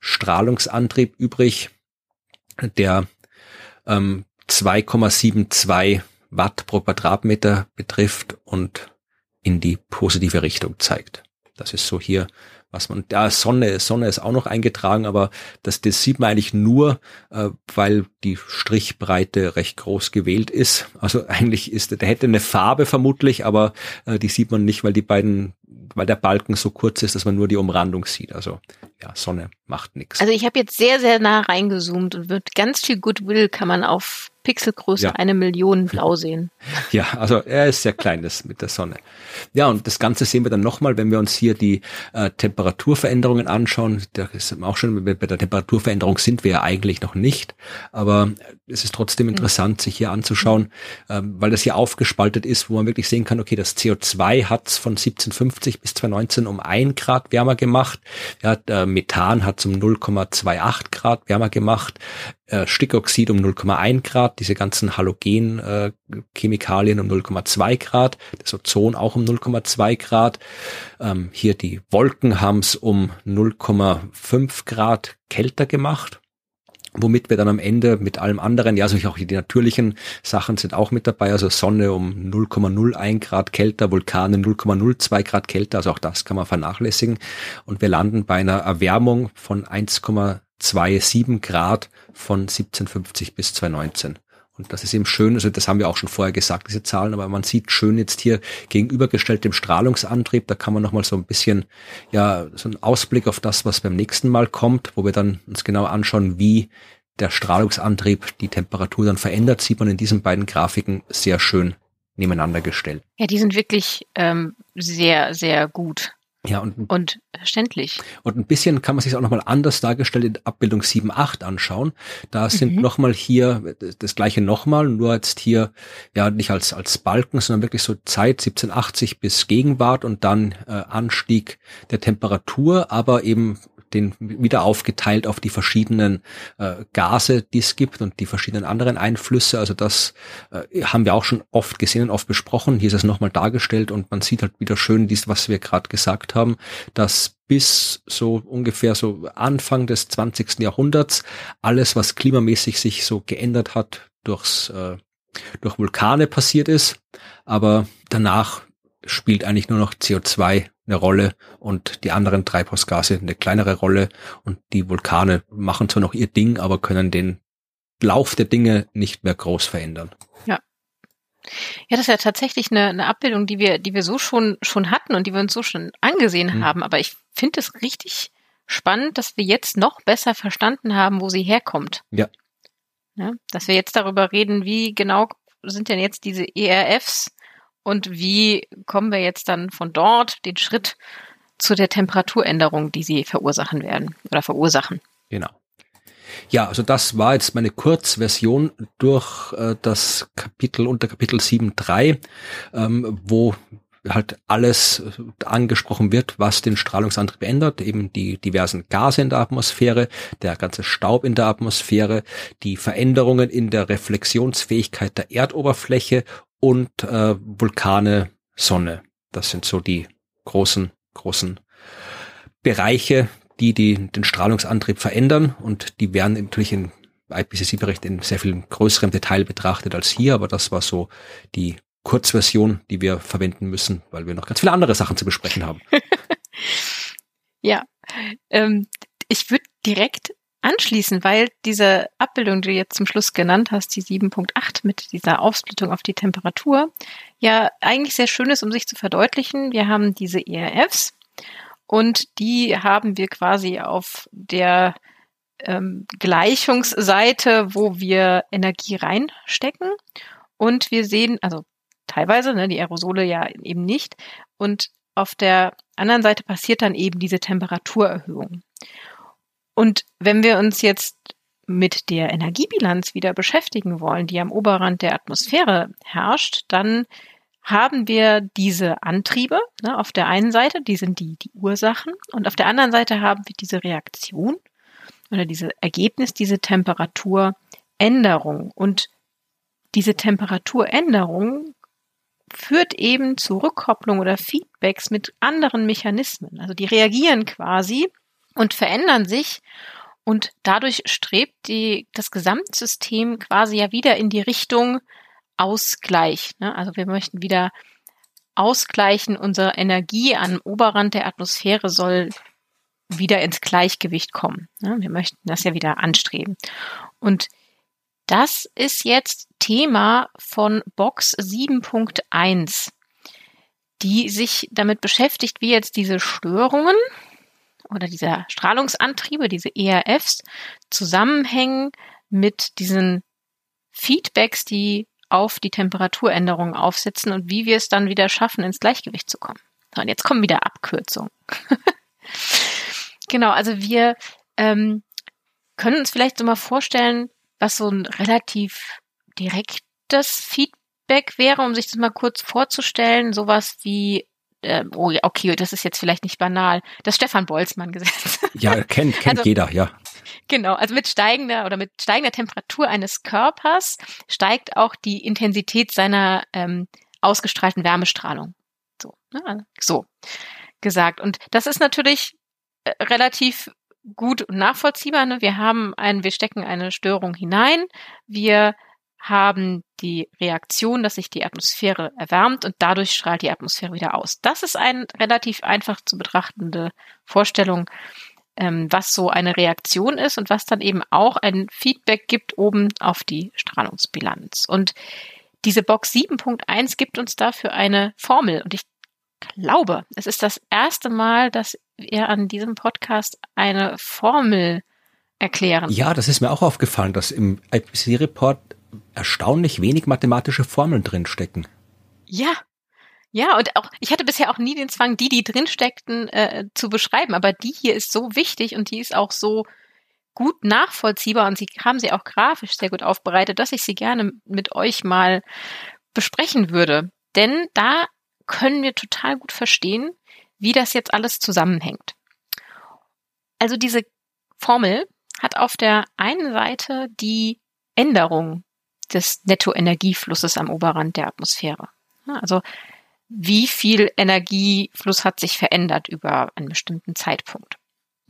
Strahlungsantrieb übrig, der ähm, 2,72 Watt pro Quadratmeter betrifft und in die positive Richtung zeigt. Das ist so hier, was man, da Sonne, Sonne ist auch noch eingetragen, aber das, das sieht man eigentlich nur, äh, weil die Strichbreite recht groß gewählt ist. Also eigentlich ist, der hätte eine Farbe vermutlich, aber äh, die sieht man nicht, weil die beiden, weil der Balken so kurz ist, dass man nur die Umrandung sieht. Also ja, Sonne macht nichts. Also ich habe jetzt sehr, sehr nah reingezoomt und wird ganz viel Goodwill kann man auf Pixelgröße ja. eine Million blau sehen. Ja, also er ist sehr klein, das mit der Sonne. Ja, und das Ganze sehen wir dann nochmal, wenn wir uns hier die äh, Temperaturveränderungen anschauen. Da ist auch schon, bei der Temperaturveränderung sind wir ja eigentlich noch nicht, aber es ist trotzdem interessant, sich hier anzuschauen, äh, weil das hier aufgespaltet ist, wo man wirklich sehen kann, okay, das CO2 hat von 1750 bis 2019 um ein Grad wärmer gemacht. Ja, der Methan hat zum 0,28 Grad wärmer gemacht. Äh, Stickoxid um 0,1 Grad, diese ganzen Halogen-Chemikalien äh, um 0,2 Grad, das Ozon auch um 0,2 Grad. Ähm, hier die Wolken haben es um 0,5 Grad kälter gemacht womit wir dann am Ende mit allem anderen, ja, also auch die natürlichen Sachen sind auch mit dabei, also Sonne um 0,01 Grad kälter, Vulkane 0,02 Grad kälter, also auch das kann man vernachlässigen. Und wir landen bei einer Erwärmung von 1,27 Grad von 1750 bis 2019. Und das ist eben schön, also das haben wir auch schon vorher gesagt, diese Zahlen, aber man sieht schön jetzt hier gegenübergestellt dem Strahlungsantrieb, da kann man nochmal so ein bisschen, ja, so einen Ausblick auf das, was beim nächsten Mal kommt, wo wir dann uns genau anschauen, wie der Strahlungsantrieb die Temperatur dann verändert, sieht man in diesen beiden Grafiken sehr schön nebeneinander gestellt. Ja, die sind wirklich ähm, sehr, sehr gut. Ja, und, und verständlich. Und ein bisschen kann man sich auch nochmal anders dargestellt in Abbildung 7.8 anschauen. Da sind mhm. nochmal hier das gleiche nochmal, nur jetzt hier ja nicht als, als Balken, sondern wirklich so Zeit 1780 bis Gegenwart und dann äh, Anstieg der Temperatur, aber eben den wieder aufgeteilt auf die verschiedenen äh, Gase, die es gibt und die verschiedenen anderen Einflüsse. Also das äh, haben wir auch schon oft gesehen und oft besprochen. Hier ist es nochmal dargestellt und man sieht halt wieder schön dies, was wir gerade gesagt haben, dass bis so ungefähr so Anfang des 20. Jahrhunderts alles, was klimamäßig sich so geändert hat, durchs äh, durch Vulkane passiert ist, aber danach spielt eigentlich nur noch CO2 eine Rolle und die anderen Treibhausgase eine kleinere Rolle und die Vulkane machen zwar noch ihr Ding, aber können den Lauf der Dinge nicht mehr groß verändern. Ja. Ja, das ist ja tatsächlich eine, eine Abbildung, die wir, die wir so schon, schon hatten und die wir uns so schon angesehen mhm. haben. Aber ich finde es richtig spannend, dass wir jetzt noch besser verstanden haben, wo sie herkommt. Ja. ja. Dass wir jetzt darüber reden, wie genau sind denn jetzt diese ERFs und wie kommen wir jetzt dann von dort den Schritt zu der Temperaturänderung, die sie verursachen werden oder verursachen? Genau. Ja, also das war jetzt meine Kurzversion durch äh, das Kapitel unter Kapitel 7.3, ähm, wo halt alles angesprochen wird, was den Strahlungsantrieb ändert, eben die diversen Gase in der Atmosphäre, der ganze Staub in der Atmosphäre, die Veränderungen in der Reflexionsfähigkeit der Erdoberfläche und äh, Vulkane, Sonne. Das sind so die großen, großen Bereiche, die, die den Strahlungsantrieb verändern und die werden natürlich im IPCC-Bericht in sehr viel größerem Detail betrachtet als hier, aber das war so die Kurzversion, die wir verwenden müssen, weil wir noch ganz viele andere Sachen zu besprechen haben. ja, ähm, ich würde direkt anschließen, weil diese Abbildung, die du jetzt zum Schluss genannt hast, die 7.8 mit dieser Aufsplittung auf die Temperatur, ja eigentlich sehr schön ist, um sich zu verdeutlichen. Wir haben diese ERFs und die haben wir quasi auf der ähm, Gleichungsseite, wo wir Energie reinstecken. Und wir sehen, also teilweise, ne, die Aerosole ja eben nicht. Und auf der anderen Seite passiert dann eben diese Temperaturerhöhung. Und wenn wir uns jetzt mit der Energiebilanz wieder beschäftigen wollen, die am Oberrand der Atmosphäre herrscht, dann haben wir diese Antriebe ne, auf der einen Seite, die sind die, die Ursachen, und auf der anderen Seite haben wir diese Reaktion oder diese Ergebnis, diese Temperaturänderung. Und diese Temperaturänderung führt eben zu Rückkopplung oder Feedbacks mit anderen Mechanismen. Also die reagieren quasi und verändern sich und dadurch strebt die, das Gesamtsystem quasi ja wieder in die Richtung Ausgleich. Ne? Also wir möchten wieder ausgleichen. Unsere Energie am Oberrand der Atmosphäre soll wieder ins Gleichgewicht kommen. Ne? Wir möchten das ja wieder anstreben. Und das ist jetzt Thema von Box 7.1, die sich damit beschäftigt, wie jetzt diese Störungen oder dieser Strahlungsantriebe, diese ERFs, zusammenhängen mit diesen Feedbacks, die auf die Temperaturänderungen aufsetzen und wie wir es dann wieder schaffen, ins Gleichgewicht zu kommen. So, und jetzt kommen wieder Abkürzungen. genau, also wir ähm, können uns vielleicht so mal vorstellen, was so ein relativ direktes Feedback wäre, um sich das mal kurz vorzustellen. Sowas wie äh, oh, okay, das ist jetzt vielleicht nicht banal, das Stefan Boltzmann-Gesetz. Ja, kennt, kennt also, jeder, ja. Genau, also mit steigender oder mit steigender Temperatur eines Körpers steigt auch die Intensität seiner ähm, ausgestrahlten Wärmestrahlung. So, ne? Also so gesagt. Und das ist natürlich äh, relativ gut und nachvollziehbar. Ne? Wir haben ein, wir stecken eine Störung hinein. Wir haben die Reaktion, dass sich die Atmosphäre erwärmt und dadurch strahlt die Atmosphäre wieder aus. Das ist eine relativ einfach zu betrachtende Vorstellung, ähm, was so eine Reaktion ist und was dann eben auch ein Feedback gibt oben auf die Strahlungsbilanz. Und diese Box 7.1 gibt uns dafür eine Formel und ich glaube, es ist das erste Mal, dass wir an diesem Podcast eine Formel erklären. Ja, das ist mir auch aufgefallen, dass im IPCC-Report erstaunlich wenig mathematische Formeln drinstecken. Ja. Ja, und auch, ich hatte bisher auch nie den Zwang, die, die drinsteckten, äh, zu beschreiben, aber die hier ist so wichtig und die ist auch so gut nachvollziehbar und sie haben sie auch grafisch sehr gut aufbereitet, dass ich sie gerne mit euch mal besprechen würde. Denn da können wir total gut verstehen, wie das jetzt alles zusammenhängt. Also diese Formel hat auf der einen Seite die Änderung des Nettoenergieflusses am Oberrand der Atmosphäre. Also wie viel Energiefluss hat sich verändert über einen bestimmten Zeitpunkt.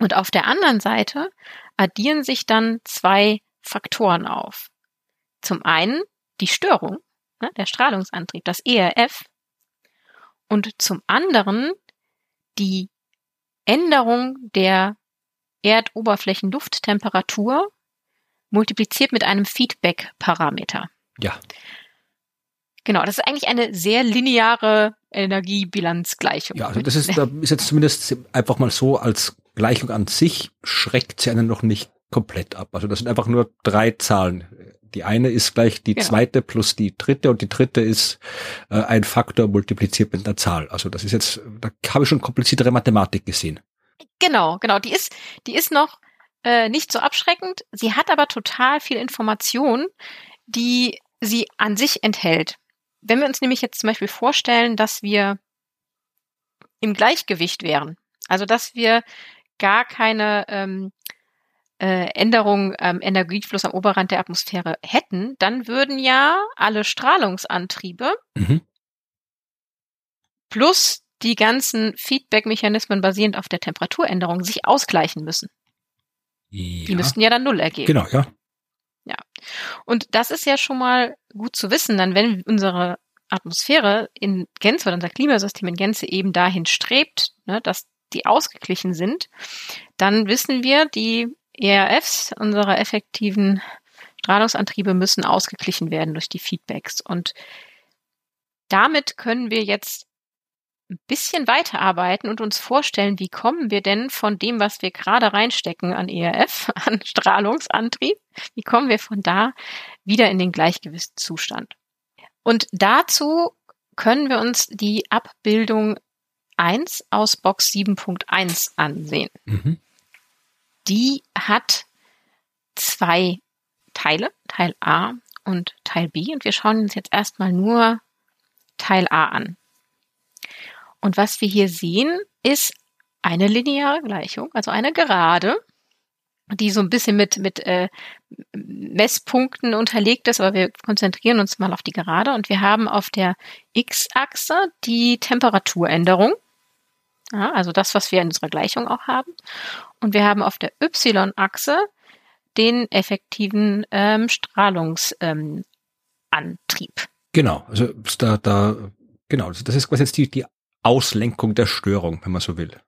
Und auf der anderen Seite addieren sich dann zwei Faktoren auf. Zum einen die Störung, ne, der Strahlungsantrieb, das ERF, und zum anderen die Änderung der Erdoberflächenlufttemperatur multipliziert mit einem Feedback-Parameter. Ja. Genau, das ist eigentlich eine sehr lineare Energiebilanzgleichung. Ja, also das ist, da ist jetzt zumindest einfach mal so als Gleichung an sich schreckt sie einen noch nicht komplett ab. Also das sind einfach nur drei Zahlen. Die eine ist gleich die genau. zweite plus die dritte und die dritte ist äh, ein Faktor multipliziert mit einer Zahl. Also das ist jetzt, da habe ich schon kompliziertere Mathematik gesehen. Genau, genau. Die ist, die ist noch äh, nicht so abschreckend. Sie hat aber total viel Information, die sie an sich enthält. Wenn wir uns nämlich jetzt zum Beispiel vorstellen, dass wir im Gleichgewicht wären, also dass wir gar keine ähm, äh, Änderung am Energiefluss am Oberrand der Atmosphäre hätten, dann würden ja alle Strahlungsantriebe mhm. plus die ganzen Feedback-Mechanismen basierend auf der Temperaturänderung sich ausgleichen müssen. Ja. Die müssten ja dann null ergeben. Genau, ja. Ja. Und das ist ja schon mal gut zu wissen, dann wenn unsere Atmosphäre in Gänze oder unser Klimasystem in Gänze eben dahin strebt, ne, dass die ausgeglichen sind, dann wissen wir, die ERFs unserer effektiven Strahlungsantriebe müssen ausgeglichen werden durch die Feedbacks. Und damit können wir jetzt ein bisschen weiterarbeiten und uns vorstellen, wie kommen wir denn von dem, was wir gerade reinstecken an ERF, an Strahlungsantrieb, wie kommen wir von da wieder in den Gleichgewichtszustand? Und dazu können wir uns die Abbildung 1 aus Box 7.1 ansehen. Mhm. Die hat zwei Teile, Teil A und Teil B. Und wir schauen uns jetzt erstmal nur Teil A an. Und was wir hier sehen, ist eine lineare Gleichung, also eine Gerade, die so ein bisschen mit, mit äh, Messpunkten unterlegt ist, aber wir konzentrieren uns mal auf die Gerade und wir haben auf der x-Achse die Temperaturänderung, ja, also das, was wir in unserer Gleichung auch haben, und wir haben auf der y-Achse den effektiven ähm, Strahlungsantrieb. Ähm, genau, also da, da, genau, das ist quasi jetzt die, die Auslenkung der Störung, wenn man so will.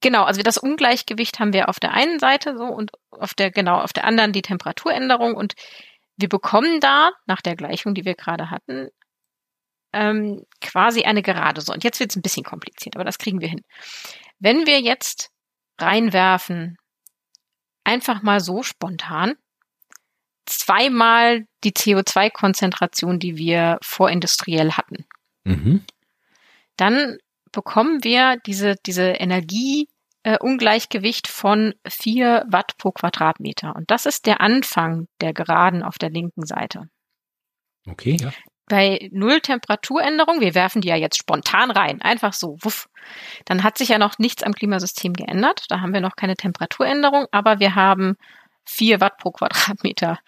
Genau, also das Ungleichgewicht haben wir auf der einen Seite so und auf der, genau, auf der anderen die Temperaturänderung und wir bekommen da, nach der Gleichung, die wir gerade hatten, ähm, quasi eine Gerade so. Und jetzt wird es ein bisschen kompliziert, aber das kriegen wir hin. Wenn wir jetzt reinwerfen, einfach mal so spontan, zweimal die CO2-Konzentration, die wir vorindustriell hatten. Mhm dann bekommen wir diese, diese Energieungleichgewicht äh, von vier Watt pro Quadratmeter. Und das ist der Anfang der Geraden auf der linken Seite. Okay, ja. bei Null Temperaturänderung, wir werfen die ja jetzt spontan rein, einfach so, wuff, dann hat sich ja noch nichts am Klimasystem geändert. Da haben wir noch keine Temperaturänderung, aber wir haben vier Watt pro Quadratmeter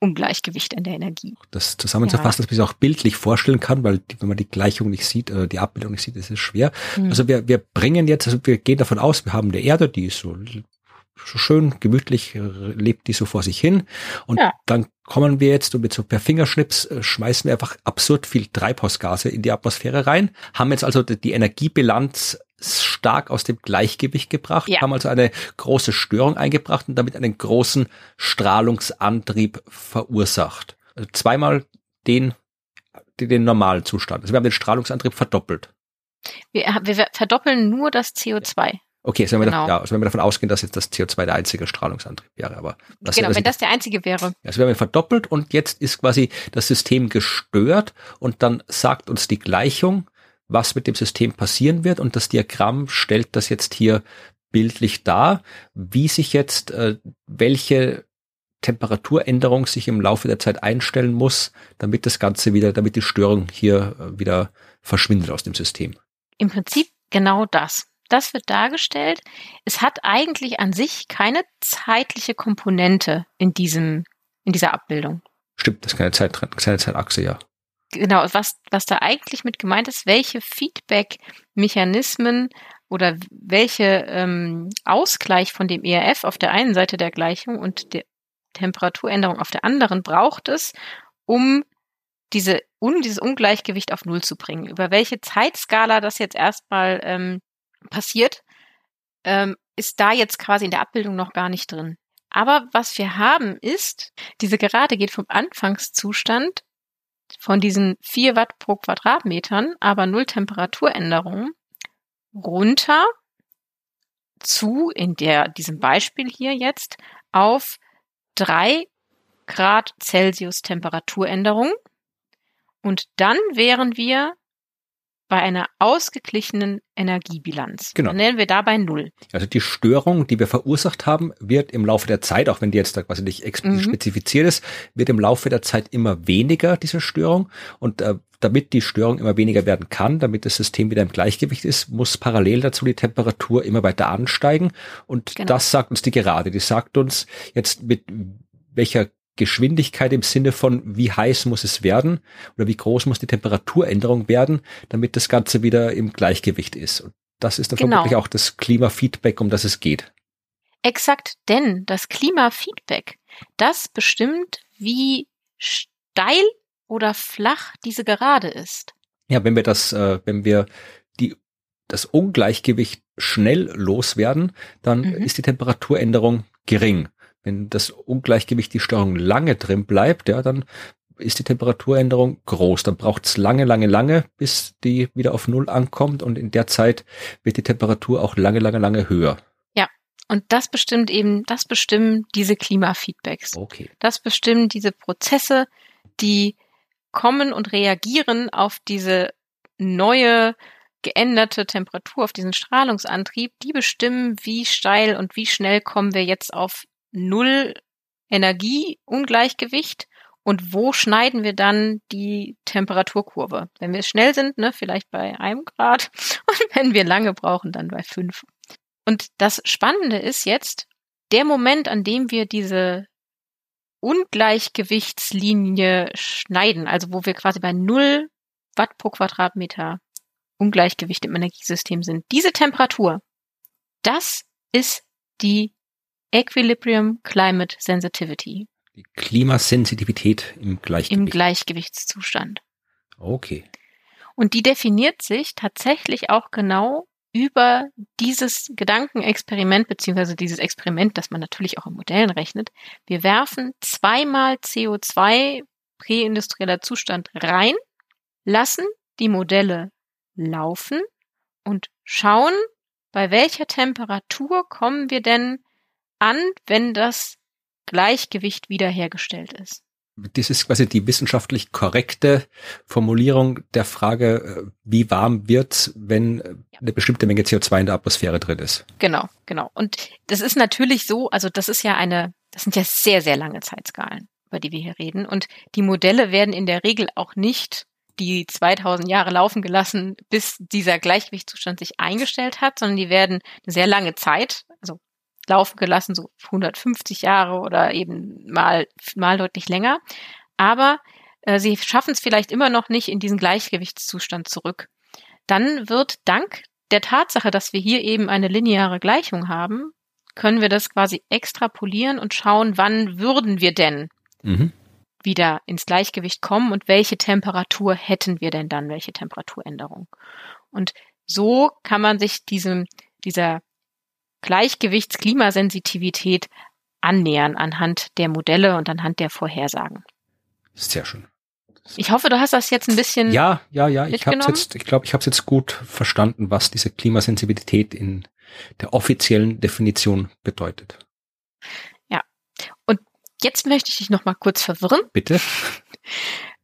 Ungleichgewicht in der Energie. Das zusammenzufassen, ja. dass man sich auch bildlich vorstellen kann, weil die, wenn man die Gleichung nicht sieht, äh, die Abbildung nicht sieht, ist es schwer. Mhm. Also wir, wir bringen jetzt, also wir gehen davon aus, wir haben eine Erde, die ist so schön gemütlich äh, lebt die so vor sich hin. Und ja. dann kommen wir jetzt und mit so per Fingerschnips äh, schmeißen wir einfach absurd viel Treibhausgase in die Atmosphäre rein, haben jetzt also die Energiebilanz stark aus dem Gleichgewicht gebracht, ja. haben also eine große Störung eingebracht und damit einen großen Strahlungsantrieb verursacht. Also zweimal den, den, den normalen Zustand. Also wir haben den Strahlungsantrieb verdoppelt. Wir, wir verdoppeln nur das CO2. Okay, also wenn, genau. wir, ja, also wenn wir davon ausgehen, dass jetzt das CO2 der einzige Strahlungsantrieb wäre, aber das genau, wenn das der einzige wäre. Also wir haben ihn verdoppelt und jetzt ist quasi das System gestört und dann sagt uns die Gleichung, was mit dem System passieren wird und das Diagramm stellt das jetzt hier bildlich dar, wie sich jetzt äh, welche Temperaturänderung sich im Laufe der Zeit einstellen muss, damit das Ganze wieder, damit die Störung hier äh, wieder verschwindet aus dem System. Im Prinzip genau das. Das wird dargestellt. Es hat eigentlich an sich keine zeitliche Komponente in diesem, in dieser Abbildung. Stimmt, das ist keine, Zeit, keine Zeitachse, ja. Genau, was, was da eigentlich mit gemeint ist, welche Feedback-Mechanismen oder welche ähm, Ausgleich von dem ERF auf der einen Seite der Gleichung und der Temperaturänderung auf der anderen braucht es, um diese, um dieses Ungleichgewicht auf Null zu bringen. Über welche Zeitskala das jetzt erstmal ähm, passiert, ähm, ist da jetzt quasi in der Abbildung noch gar nicht drin. Aber was wir haben ist, diese Gerade geht vom Anfangszustand von diesen vier Watt pro Quadratmetern, aber null Temperaturänderungen runter zu, in der, diesem Beispiel hier jetzt, auf drei Grad Celsius Temperaturänderung. Und dann wären wir bei einer ausgeglichenen Energiebilanz. Genau. Dann nennen wir dabei Null. Also die Störung, die wir verursacht haben, wird im Laufe der Zeit, auch wenn die jetzt da quasi nicht explizit mhm. spezifiziert ist, wird im Laufe der Zeit immer weniger, diese Störung. Und äh, damit die Störung immer weniger werden kann, damit das System wieder im Gleichgewicht ist, muss parallel dazu die Temperatur immer weiter ansteigen. Und genau. das sagt uns die Gerade. Die sagt uns jetzt mit welcher Geschwindigkeit im Sinne von, wie heiß muss es werden oder wie groß muss die Temperaturänderung werden, damit das Ganze wieder im Gleichgewicht ist. Und das ist dann genau. vermutlich auch das Klimafeedback, um das es geht. Exakt, denn das Klimafeedback, das bestimmt, wie steil oder flach diese Gerade ist. Ja, wenn wir das, äh, wenn wir die das Ungleichgewicht schnell loswerden, dann mhm. ist die Temperaturänderung gering. Wenn das Ungleichgewicht, die Störung lange drin bleibt, ja, dann ist die Temperaturänderung groß. Dann braucht es lange, lange, lange, bis die wieder auf Null ankommt und in der Zeit wird die Temperatur auch lange, lange, lange höher. Ja, und das bestimmt eben, das bestimmen diese Klimafeedbacks. Okay. Das bestimmen diese Prozesse, die kommen und reagieren auf diese neue geänderte Temperatur, auf diesen Strahlungsantrieb, die bestimmen, wie steil und wie schnell kommen wir jetzt auf Null Energieungleichgewicht und wo schneiden wir dann die Temperaturkurve? Wenn wir schnell sind, ne, vielleicht bei einem Grad und wenn wir lange brauchen, dann bei fünf. Und das Spannende ist jetzt, der Moment, an dem wir diese Ungleichgewichtslinie schneiden, also wo wir quasi bei null Watt pro Quadratmeter Ungleichgewicht im Energiesystem sind, diese Temperatur, das ist die Equilibrium Climate Sensitivity. Die Klimasensitivität im Gleichgewicht. Im Gleichgewichtszustand. Okay. Und die definiert sich tatsächlich auch genau über dieses Gedankenexperiment, beziehungsweise dieses Experiment, das man natürlich auch in Modellen rechnet. Wir werfen zweimal CO2 präindustrieller Zustand rein, lassen die Modelle laufen und schauen, bei welcher Temperatur kommen wir denn an, wenn das Gleichgewicht wiederhergestellt ist. Das ist quasi die wissenschaftlich korrekte Formulierung der Frage, äh, wie warm wird's, wenn eine bestimmte Menge CO2 in der Atmosphäre drin ist. Genau, genau. Und das ist natürlich so, also das ist ja eine, das sind ja sehr, sehr lange Zeitskalen. über die wir hier reden. Und die Modelle werden in der Regel auch nicht die 2000 Jahre laufen gelassen, bis dieser Gleichgewichtszustand sich eingestellt hat, sondern die werden eine sehr lange Zeit, also laufen gelassen, so 150 Jahre oder eben mal, mal deutlich länger. Aber äh, sie schaffen es vielleicht immer noch nicht in diesen Gleichgewichtszustand zurück. Dann wird dank der Tatsache, dass wir hier eben eine lineare Gleichung haben, können wir das quasi extrapolieren und schauen, wann würden wir denn mhm. wieder ins Gleichgewicht kommen und welche Temperatur hätten wir denn dann, welche Temperaturänderung. Und so kann man sich diesem, dieser Gleichgewichtsklimasensitivität annähern anhand der Modelle und anhand der Vorhersagen. Sehr schön. Ich hoffe, du hast das jetzt ein bisschen. Ja, ja, ja. Ich habe jetzt, ich glaube, ich habe jetzt gut verstanden, was diese Klimasensibilität in der offiziellen Definition bedeutet. Ja. Und jetzt möchte ich dich noch mal kurz verwirren. Bitte.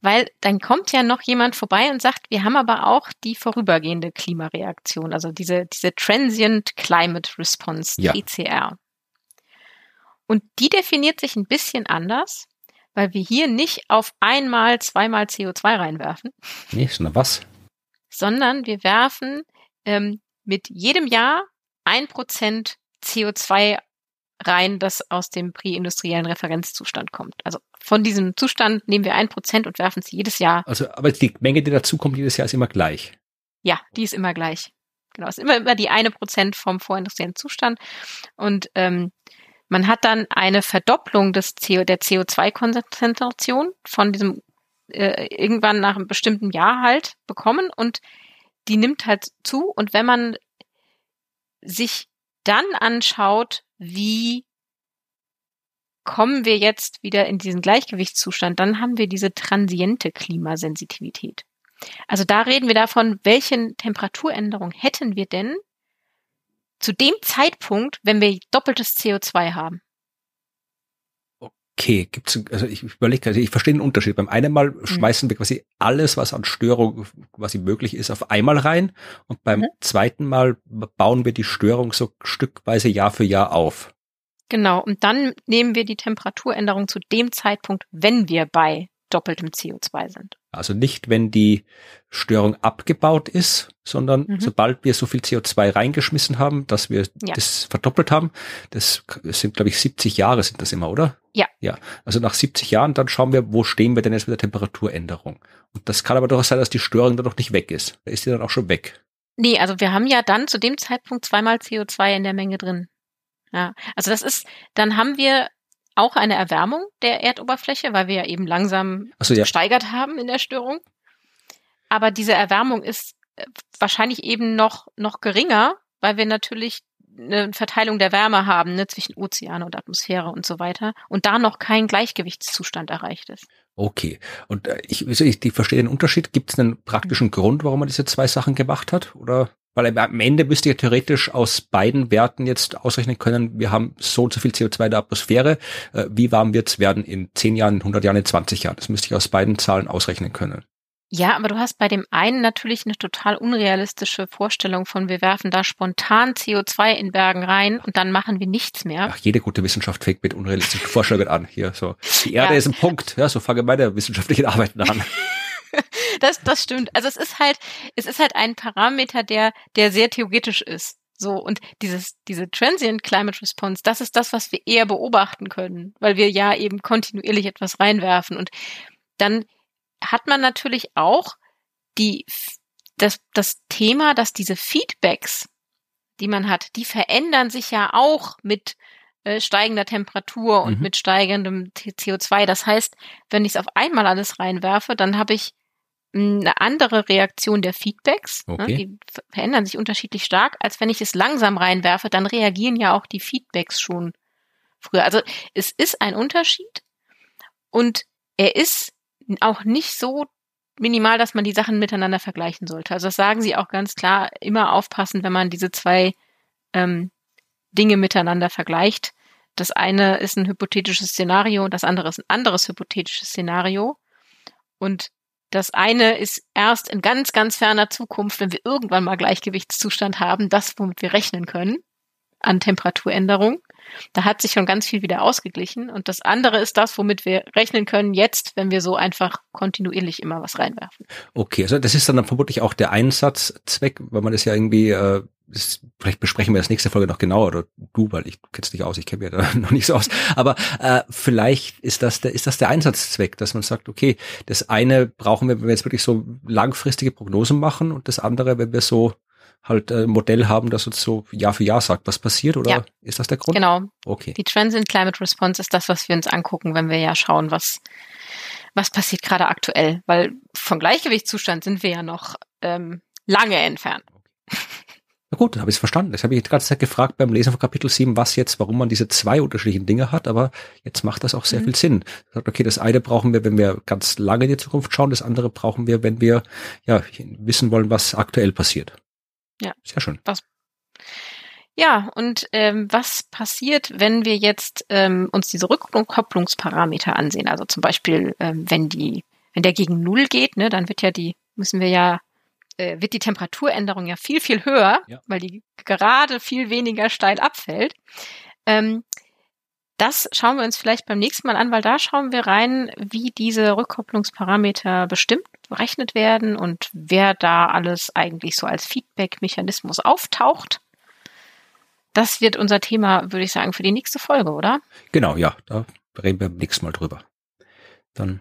Weil dann kommt ja noch jemand vorbei und sagt, wir haben aber auch die vorübergehende Klimareaktion, also diese, diese Transient Climate Response, ja. TCR. Und die definiert sich ein bisschen anders weil wir hier nicht auf einmal zweimal CO2 reinwerfen. Nee, sondern was? Sondern wir werfen ähm, mit jedem Jahr ein Prozent CO2 rein, das aus dem präindustriellen Referenzzustand kommt. Also von diesem Zustand nehmen wir ein Prozent und werfen es jedes Jahr. Also, aber die Menge, die dazukommt jedes Jahr, ist immer gleich. Ja, die ist immer gleich. Genau, ist immer, immer die eine Prozent vom vorindustriellen Zustand. Und ähm, man hat dann eine Verdopplung des CO, der CO2-Konzentration von diesem äh, irgendwann nach einem bestimmten Jahr halt bekommen und die nimmt halt zu. Und wenn man sich dann anschaut, wie kommen wir jetzt wieder in diesen Gleichgewichtszustand, dann haben wir diese transiente Klimasensitivität. Also da reden wir davon, welche Temperaturänderung hätten wir denn, zu dem Zeitpunkt, wenn wir doppeltes CO2 haben. Okay, gibt's also ich überlege, also ich verstehe den Unterschied. Beim einen Mal mhm. schmeißen wir quasi alles, was an Störung quasi möglich ist, auf einmal rein und beim mhm. zweiten Mal bauen wir die Störung so stückweise Jahr für Jahr auf. Genau, und dann nehmen wir die Temperaturänderung zu dem Zeitpunkt, wenn wir bei doppeltem CO2 sind. Also nicht, wenn die Störung abgebaut ist, sondern mhm. sobald wir so viel CO2 reingeschmissen haben, dass wir ja. das verdoppelt haben. Das sind, glaube ich, 70 Jahre sind das immer, oder? Ja. Ja. Also nach 70 Jahren, dann schauen wir, wo stehen wir denn jetzt mit der Temperaturänderung. Und das kann aber durchaus sein, dass die Störung dann noch nicht weg ist. Da ist die dann auch schon weg. Nee, also wir haben ja dann zu dem Zeitpunkt zweimal CO2 in der Menge drin. Ja, also das ist, dann haben wir auch eine Erwärmung der Erdoberfläche, weil wir ja eben langsam so, ja. gesteigert haben in der Störung. Aber diese Erwärmung ist äh, wahrscheinlich eben noch, noch geringer, weil wir natürlich eine Verteilung der Wärme haben ne, zwischen Ozean und Atmosphäre und so weiter und da noch kein Gleichgewichtszustand erreicht ist. Okay. Und äh, ich, ich, ich verstehe den Unterschied. Gibt es einen praktischen. Grund, warum man diese zwei Sachen gemacht hat? Oder weil am Ende müsst ihr theoretisch aus beiden Werten jetzt ausrechnen können, wir haben so und so viel CO2 in der Atmosphäre, äh, wie warm wird es werden in 10 Jahren, in 100 Jahren, in 20 Jahren. Das müsste ich aus beiden Zahlen ausrechnen können. Ja, aber du hast bei dem einen natürlich eine total unrealistische Vorstellung von, wir werfen da spontan CO2 in Bergen rein und dann machen wir nichts mehr. Ach, jede gute Wissenschaft fängt mit unrealistischen Vorstellungen an. Hier, so. Die Erde ja. ist ein Punkt. Ja, so fange meine wissenschaftlichen Arbeiten an. das, das stimmt. Also es ist halt, es ist halt ein Parameter, der, der sehr theoretisch ist. So, und dieses, diese Transient Climate Response, das ist das, was wir eher beobachten können, weil wir ja eben kontinuierlich etwas reinwerfen. Und dann hat man natürlich auch die, das, das Thema, dass diese Feedbacks, die man hat, die verändern sich ja auch mit äh, steigender Temperatur und mhm. mit steigendem CO2. Das heißt, wenn ich es auf einmal alles reinwerfe, dann habe ich eine andere Reaktion der Feedbacks. Ne? Okay. Ne, die verändern sich unterschiedlich stark, als wenn ich es langsam reinwerfe, dann reagieren ja auch die Feedbacks schon früher. Also es ist ein Unterschied und er ist auch nicht so minimal, dass man die Sachen miteinander vergleichen sollte. Also das sagen sie auch ganz klar, immer aufpassen, wenn man diese zwei ähm, Dinge miteinander vergleicht. Das eine ist ein hypothetisches Szenario und das andere ist ein anderes hypothetisches Szenario. Und das eine ist erst in ganz, ganz ferner Zukunft, wenn wir irgendwann mal Gleichgewichtszustand haben, das, womit wir rechnen können an Temperaturänderung. Da hat sich schon ganz viel wieder ausgeglichen. Und das andere ist das, womit wir rechnen können jetzt, wenn wir so einfach kontinuierlich immer was reinwerfen. Okay, also das ist dann vermutlich auch der Einsatzzweck, weil man das ja irgendwie äh, das, vielleicht besprechen wir das nächste Folge noch genauer oder du, weil ich kenne es nicht aus, ich kenne mir da noch nicht so aus. Aber äh, vielleicht ist das der ist das der Einsatzzweck, dass man sagt, okay, das eine brauchen wir, wenn wir jetzt wirklich so langfristige Prognosen machen und das andere, wenn wir so halt ein Modell haben, das uns so Jahr für Jahr sagt, was passiert, oder ja. ist das der Grund? Genau. Okay. Die Trends in Climate Response ist das, was wir uns angucken, wenn wir ja schauen, was was passiert gerade aktuell, weil vom Gleichgewichtszustand sind wir ja noch ähm, lange entfernt. Na gut, dann habe ich es verstanden. Das habe ich die ganze Zeit gefragt beim Lesen von Kapitel 7, was jetzt, warum man diese zwei unterschiedlichen Dinge hat, aber jetzt macht das auch sehr mhm. viel Sinn. Okay, das eine brauchen wir, wenn wir ganz lange in die Zukunft schauen, das andere brauchen wir, wenn wir ja wissen wollen, was aktuell passiert. Ja. Sehr schön. Was ja, und ähm, was passiert, wenn wir jetzt ähm, uns diese Rückkopplungsparameter ansehen? Also zum Beispiel, ähm, wenn die, wenn der gegen Null geht, ne, dann wird ja die, müssen wir ja äh, wird die Temperaturänderung ja viel, viel höher, ja. weil die gerade viel weniger steil abfällt. Ähm, das schauen wir uns vielleicht beim nächsten Mal an, weil da schauen wir rein, wie diese Rückkopplungsparameter bestimmt berechnet werden und wer da alles eigentlich so als Feedback-Mechanismus auftaucht. Das wird unser Thema, würde ich sagen, für die nächste Folge, oder? Genau, ja, da reden wir beim nächsten Mal drüber. Dann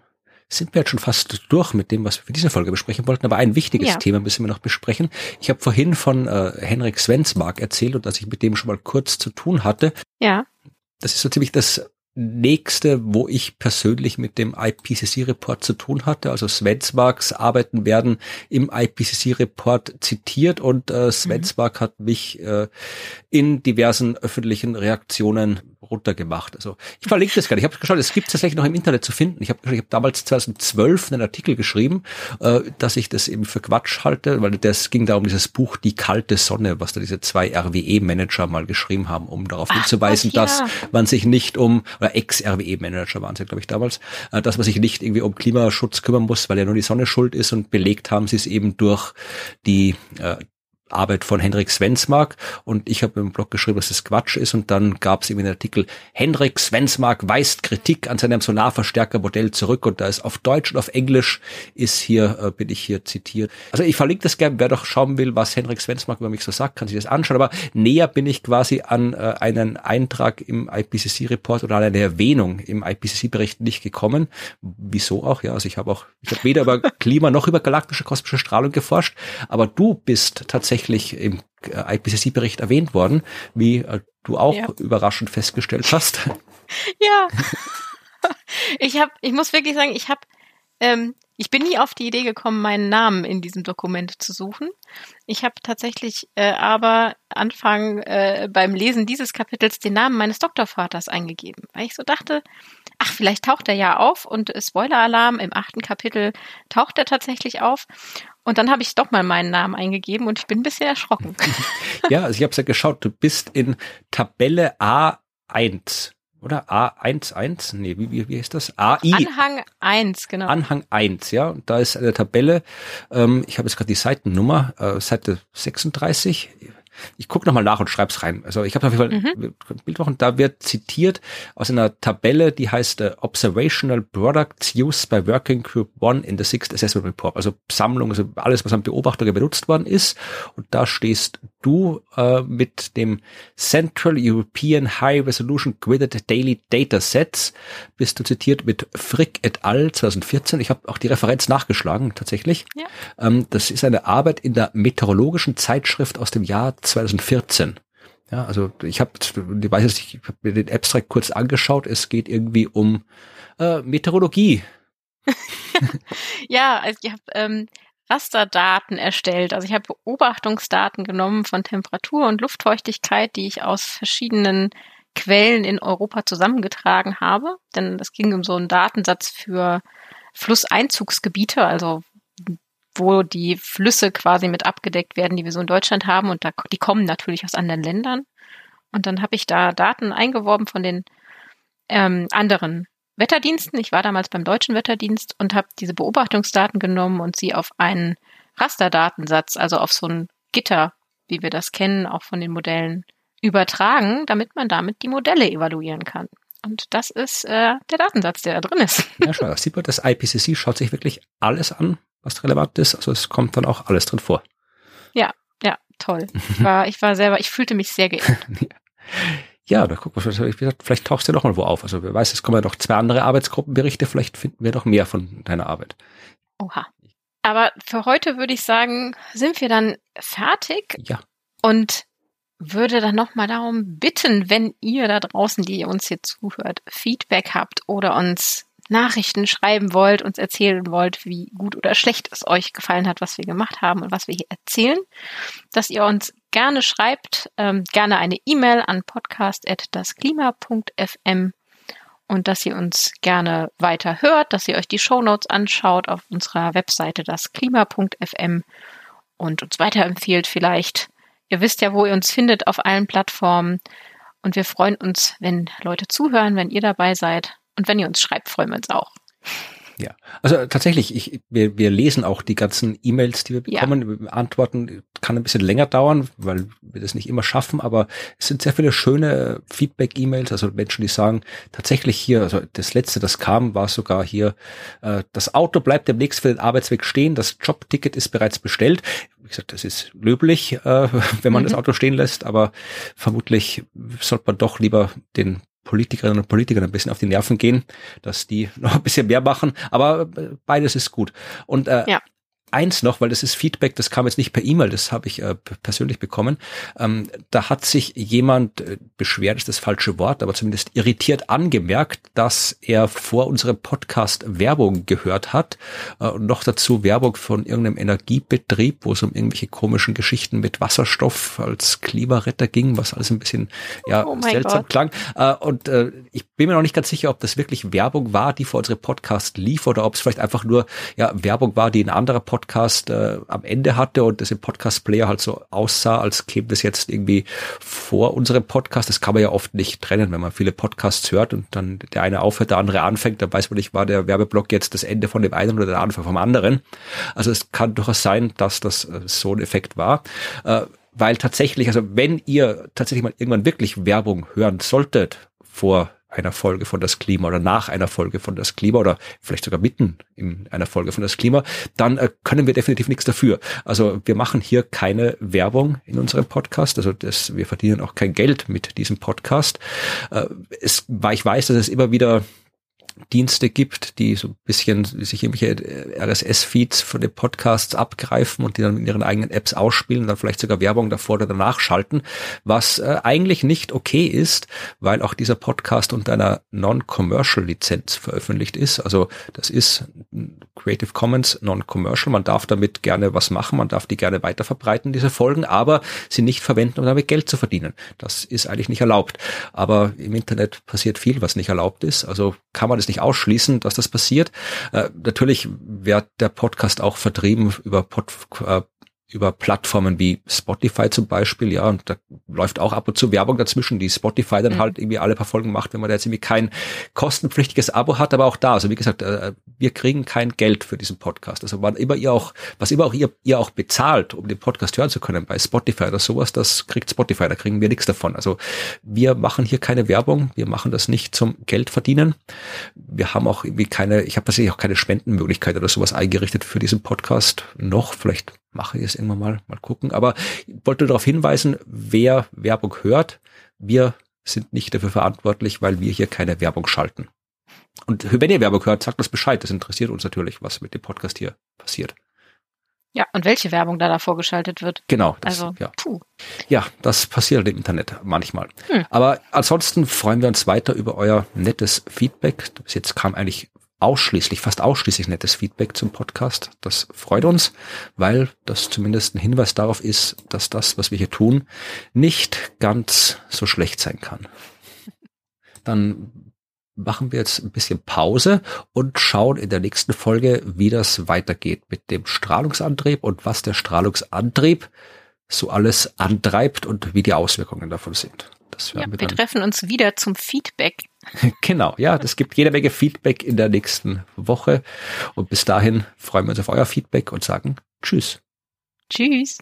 sind wir jetzt schon fast durch mit dem, was wir für diese Folge besprechen wollten. Aber ein wichtiges ja. Thema müssen wir noch besprechen. Ich habe vorhin von äh, Henrik Svensmark erzählt und dass ich mit dem schon mal kurz zu tun hatte. Ja. Das ist so ziemlich das nächste, wo ich persönlich mit dem IPCC-Report zu tun hatte. Also Svensmarks Arbeiten werden im IPCC-Report zitiert und äh, Svensmark mhm. hat mich äh, in diversen öffentlichen Reaktionen runtergemacht. Also ich verlinke das gerade. Ich habe geschaut, es gibt es tatsächlich noch im Internet zu finden. Ich habe ich hab damals 2012 einen Artikel geschrieben, äh, dass ich das eben für Quatsch halte, weil das ging da um dieses Buch Die kalte Sonne, was da diese zwei RWE-Manager mal geschrieben haben, um darauf Ach, hinzuweisen, ja. dass man sich nicht um, oder Ex-RWE-Manager waren sie, glaube ich, damals, äh, dass man sich nicht irgendwie um Klimaschutz kümmern muss, weil ja nur die Sonne schuld ist und belegt haben sie es eben durch die äh, Arbeit von Henrik Svensmark und ich habe im Blog geschrieben, dass das Quatsch ist und dann gab es eben den Artikel, Henrik Svensmark weist Kritik an seinem Solarverstärkermodell zurück und da ist auf Deutsch und auf Englisch ist hier, äh, bin ich hier zitiert. Also ich verlinke das gerne, wer doch schauen will, was Henrik Svensmark über mich so sagt, kann sich das anschauen, aber näher bin ich quasi an äh, einen Eintrag im IPCC-Report oder an eine Erwähnung im IPCC-Bericht nicht gekommen. Wieso auch? Ja, also ich habe auch, ich habe weder über Klima noch über galaktische kosmische Strahlung geforscht, aber du bist tatsächlich tatsächlich im äh, IPCC-Bericht erwähnt worden, wie äh, du auch ja. überraschend festgestellt hast. Ja. Ich habe, ich muss wirklich sagen, ich habe, ähm, ich bin nie auf die Idee gekommen, meinen Namen in diesem Dokument zu suchen. Ich habe tatsächlich äh, aber Anfang äh, beim Lesen dieses Kapitels den Namen meines Doktorvaters eingegeben, weil ich so dachte, ach, vielleicht taucht er ja auf und Spoiler-Alarm, im achten Kapitel taucht er tatsächlich auf. Und dann habe ich doch mal meinen Namen eingegeben und ich bin ein bisschen erschrocken. ja, also ich habe ja geschaut, du bist in Tabelle A1 oder A11? Nee, wie, wie, wie ist das? AI. Anhang 1, genau. Anhang 1, ja. Und da ist eine Tabelle, ähm, ich habe jetzt gerade die Seitennummer, äh, Seite 36, ich gucke nochmal nach und schreib's rein. Also ich habe auf jeden Fall mhm. Bild machen. Da wird zitiert aus einer Tabelle, die heißt uh, Observational Products Used by Working Group One in the Sixth Assessment Report. Also Sammlung, also alles, was an Beobachtungen benutzt worden ist. Und da stehst du äh, mit dem Central European High Resolution Gridded Daily Data Sets. Bist du zitiert mit Frick et al. 2014. Ich habe auch die Referenz nachgeschlagen, tatsächlich. Ja. Ähm, das ist eine Arbeit in der meteorologischen Zeitschrift aus dem Jahr 2014. Ja, also ich habe, ich weiß jetzt, ich habe mir den Abstract kurz angeschaut. Es geht irgendwie um äh, Meteorologie. ja, also ich habe ähm, Rasterdaten erstellt. Also ich habe Beobachtungsdaten genommen von Temperatur und Luftfeuchtigkeit, die ich aus verschiedenen Quellen in Europa zusammengetragen habe. Denn es ging um so einen Datensatz für Flusseinzugsgebiete, also wo die Flüsse quasi mit abgedeckt werden, die wir so in Deutschland haben. Und da, die kommen natürlich aus anderen Ländern. Und dann habe ich da Daten eingeworben von den ähm, anderen Wetterdiensten. Ich war damals beim deutschen Wetterdienst und habe diese Beobachtungsdaten genommen und sie auf einen Rasterdatensatz, also auf so ein Gitter, wie wir das kennen, auch von den Modellen übertragen, damit man damit die Modelle evaluieren kann. Und das ist äh, der Datensatz, der da drin ist. Ja, schau, sieht man, das IPCC schaut sich wirklich alles an, was relevant ist. Also es kommt dann auch alles drin vor. Ja, ja, toll. Ich war, ich war selber, ich fühlte mich sehr geehrt. ja, da guck mal, vielleicht tauchst du noch mal wo auf. Also wer weiß, es kommen ja noch zwei andere Arbeitsgruppenberichte, vielleicht finden wir noch mehr von deiner Arbeit. Oha. Aber für heute würde ich sagen, sind wir dann fertig. Ja. Und würde dann nochmal darum bitten, wenn ihr da draußen, die uns hier zuhört, Feedback habt oder uns Nachrichten schreiben wollt, uns erzählen wollt, wie gut oder schlecht es euch gefallen hat, was wir gemacht haben und was wir hier erzählen, dass ihr uns gerne schreibt, ähm, gerne eine E-Mail an podcast.dasklima.fm und dass ihr uns gerne weiter hört, dass ihr euch die Shownotes anschaut auf unserer Webseite dasklima.fm und uns weiterempfehlt vielleicht Ihr wisst ja, wo ihr uns findet auf allen Plattformen. Und wir freuen uns, wenn Leute zuhören, wenn ihr dabei seid. Und wenn ihr uns schreibt, freuen wir uns auch. Ja, also tatsächlich, ich, wir, wir lesen auch die ganzen E-Mails, die wir bekommen. Ja. Antworten kann ein bisschen länger dauern, weil wir das nicht immer schaffen, aber es sind sehr viele schöne Feedback-E-Mails, also Menschen, die sagen, tatsächlich hier, also das letzte, das kam, war sogar hier, äh, das Auto bleibt demnächst für den Arbeitsweg stehen, das Jobticket ist bereits bestellt. Wie gesagt, das ist löblich, äh, wenn man mhm. das Auto stehen lässt, aber vermutlich sollte man doch lieber den Politikerinnen und Politikern ein bisschen auf die Nerven gehen, dass die noch ein bisschen mehr machen. Aber beides ist gut. Und äh, ja eins noch, weil das ist Feedback, das kam jetzt nicht per E-Mail, das habe ich äh, persönlich bekommen. Ähm, da hat sich jemand äh, beschwert, ist das falsche Wort, aber zumindest irritiert angemerkt, dass er vor unserem Podcast Werbung gehört hat äh, und noch dazu Werbung von irgendeinem Energiebetrieb, wo es um irgendwelche komischen Geschichten mit Wasserstoff als Klimaretter ging, was alles ein bisschen ja oh seltsam Gott. klang. Äh, und äh, ich bin mir noch nicht ganz sicher, ob das wirklich Werbung war, die vor unserem Podcast lief oder ob es vielleicht einfach nur ja Werbung war, die ein anderer Podcast Podcast äh, am Ende hatte und das im Podcast-Player halt so aussah, als käme das jetzt irgendwie vor unserem Podcast. Das kann man ja oft nicht trennen, wenn man viele Podcasts hört und dann der eine aufhört, der andere anfängt, dann weiß man nicht, war der Werbeblock jetzt das Ende von dem einen oder der Anfang vom anderen. Also es kann durchaus sein, dass das äh, so ein Effekt war. Äh, weil tatsächlich, also wenn ihr tatsächlich mal irgendwann wirklich Werbung hören solltet vor einer Folge von das Klima oder nach einer Folge von das Klima oder vielleicht sogar mitten in einer Folge von das Klima, dann äh, können wir definitiv nichts dafür. Also wir machen hier keine Werbung in unserem Podcast. Also das, wir verdienen auch kein Geld mit diesem Podcast. Äh, es, weil ich weiß, dass es immer wieder Dienste gibt, die so ein bisschen sich irgendwelche äh, RSS-Feeds von den Podcasts abgreifen und die dann in ihren eigenen Apps ausspielen, dann vielleicht sogar Werbung davor oder danach schalten, was äh, eigentlich nicht okay ist, weil auch dieser Podcast unter einer Non-Commercial-Lizenz veröffentlicht ist. Also das ist Creative Commons Non-Commercial. Man darf damit gerne was machen, man darf die gerne weiterverbreiten, diese Folgen, aber sie nicht verwenden, um damit Geld zu verdienen. Das ist eigentlich nicht erlaubt. Aber im Internet passiert viel, was nicht erlaubt ist. Also kann man es nicht ausschließen, dass das passiert. Äh, natürlich wird der Podcast auch vertrieben über Pod, äh, über Plattformen wie Spotify zum Beispiel, ja, und da läuft auch ab und zu Werbung dazwischen, die Spotify dann mhm. halt irgendwie alle paar Folgen macht, wenn man da jetzt irgendwie kein kostenpflichtiges Abo hat, aber auch da, also wie gesagt, äh, wir kriegen kein Geld für diesen Podcast. Also wann immer ihr auch, was immer auch ihr, ihr auch bezahlt, um den Podcast hören zu können, bei Spotify oder sowas, das kriegt Spotify, da kriegen wir nichts davon. Also wir machen hier keine Werbung, wir machen das nicht zum Geld verdienen. Wir haben auch irgendwie keine, ich habe tatsächlich auch keine Spendenmöglichkeit oder sowas eingerichtet für diesen Podcast noch, vielleicht mache ich es irgendwann mal, mal gucken. Aber ich wollte darauf hinweisen, wer Werbung hört, wir sind nicht dafür verantwortlich, weil wir hier keine Werbung schalten. Und wenn ihr Werbung hört, sagt uns Bescheid. Das interessiert uns natürlich, was mit dem Podcast hier passiert. Ja, und welche Werbung da davor geschaltet wird. Genau. Das, also, ja. Puh. ja, das passiert im Internet manchmal. Hm. Aber ansonsten freuen wir uns weiter über euer nettes Feedback. Bis jetzt kam eigentlich ausschließlich, fast ausschließlich nettes Feedback zum Podcast. Das freut uns, weil das zumindest ein Hinweis darauf ist, dass das, was wir hier tun, nicht ganz so schlecht sein kann. Dann machen wir jetzt ein bisschen Pause und schauen in der nächsten Folge, wie das weitergeht mit dem Strahlungsantrieb und was der Strahlungsantrieb so alles antreibt und wie die Auswirkungen davon sind. Ja, wir, wir treffen uns wieder zum Feedback. Genau, ja, das gibt jede Menge Feedback in der nächsten Woche. Und bis dahin freuen wir uns auf euer Feedback und sagen Tschüss. Tschüss.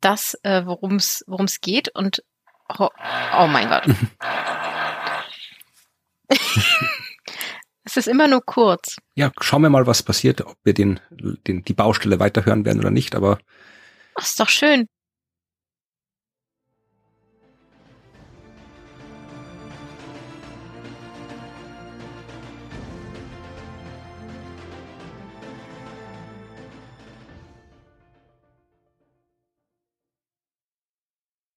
Das, äh, worum es geht und oh, oh mein Gott. es ist immer nur kurz. Ja, schauen wir mal, was passiert, ob wir den, den die Baustelle weiterhören werden oder nicht, aber Ach, ist doch schön.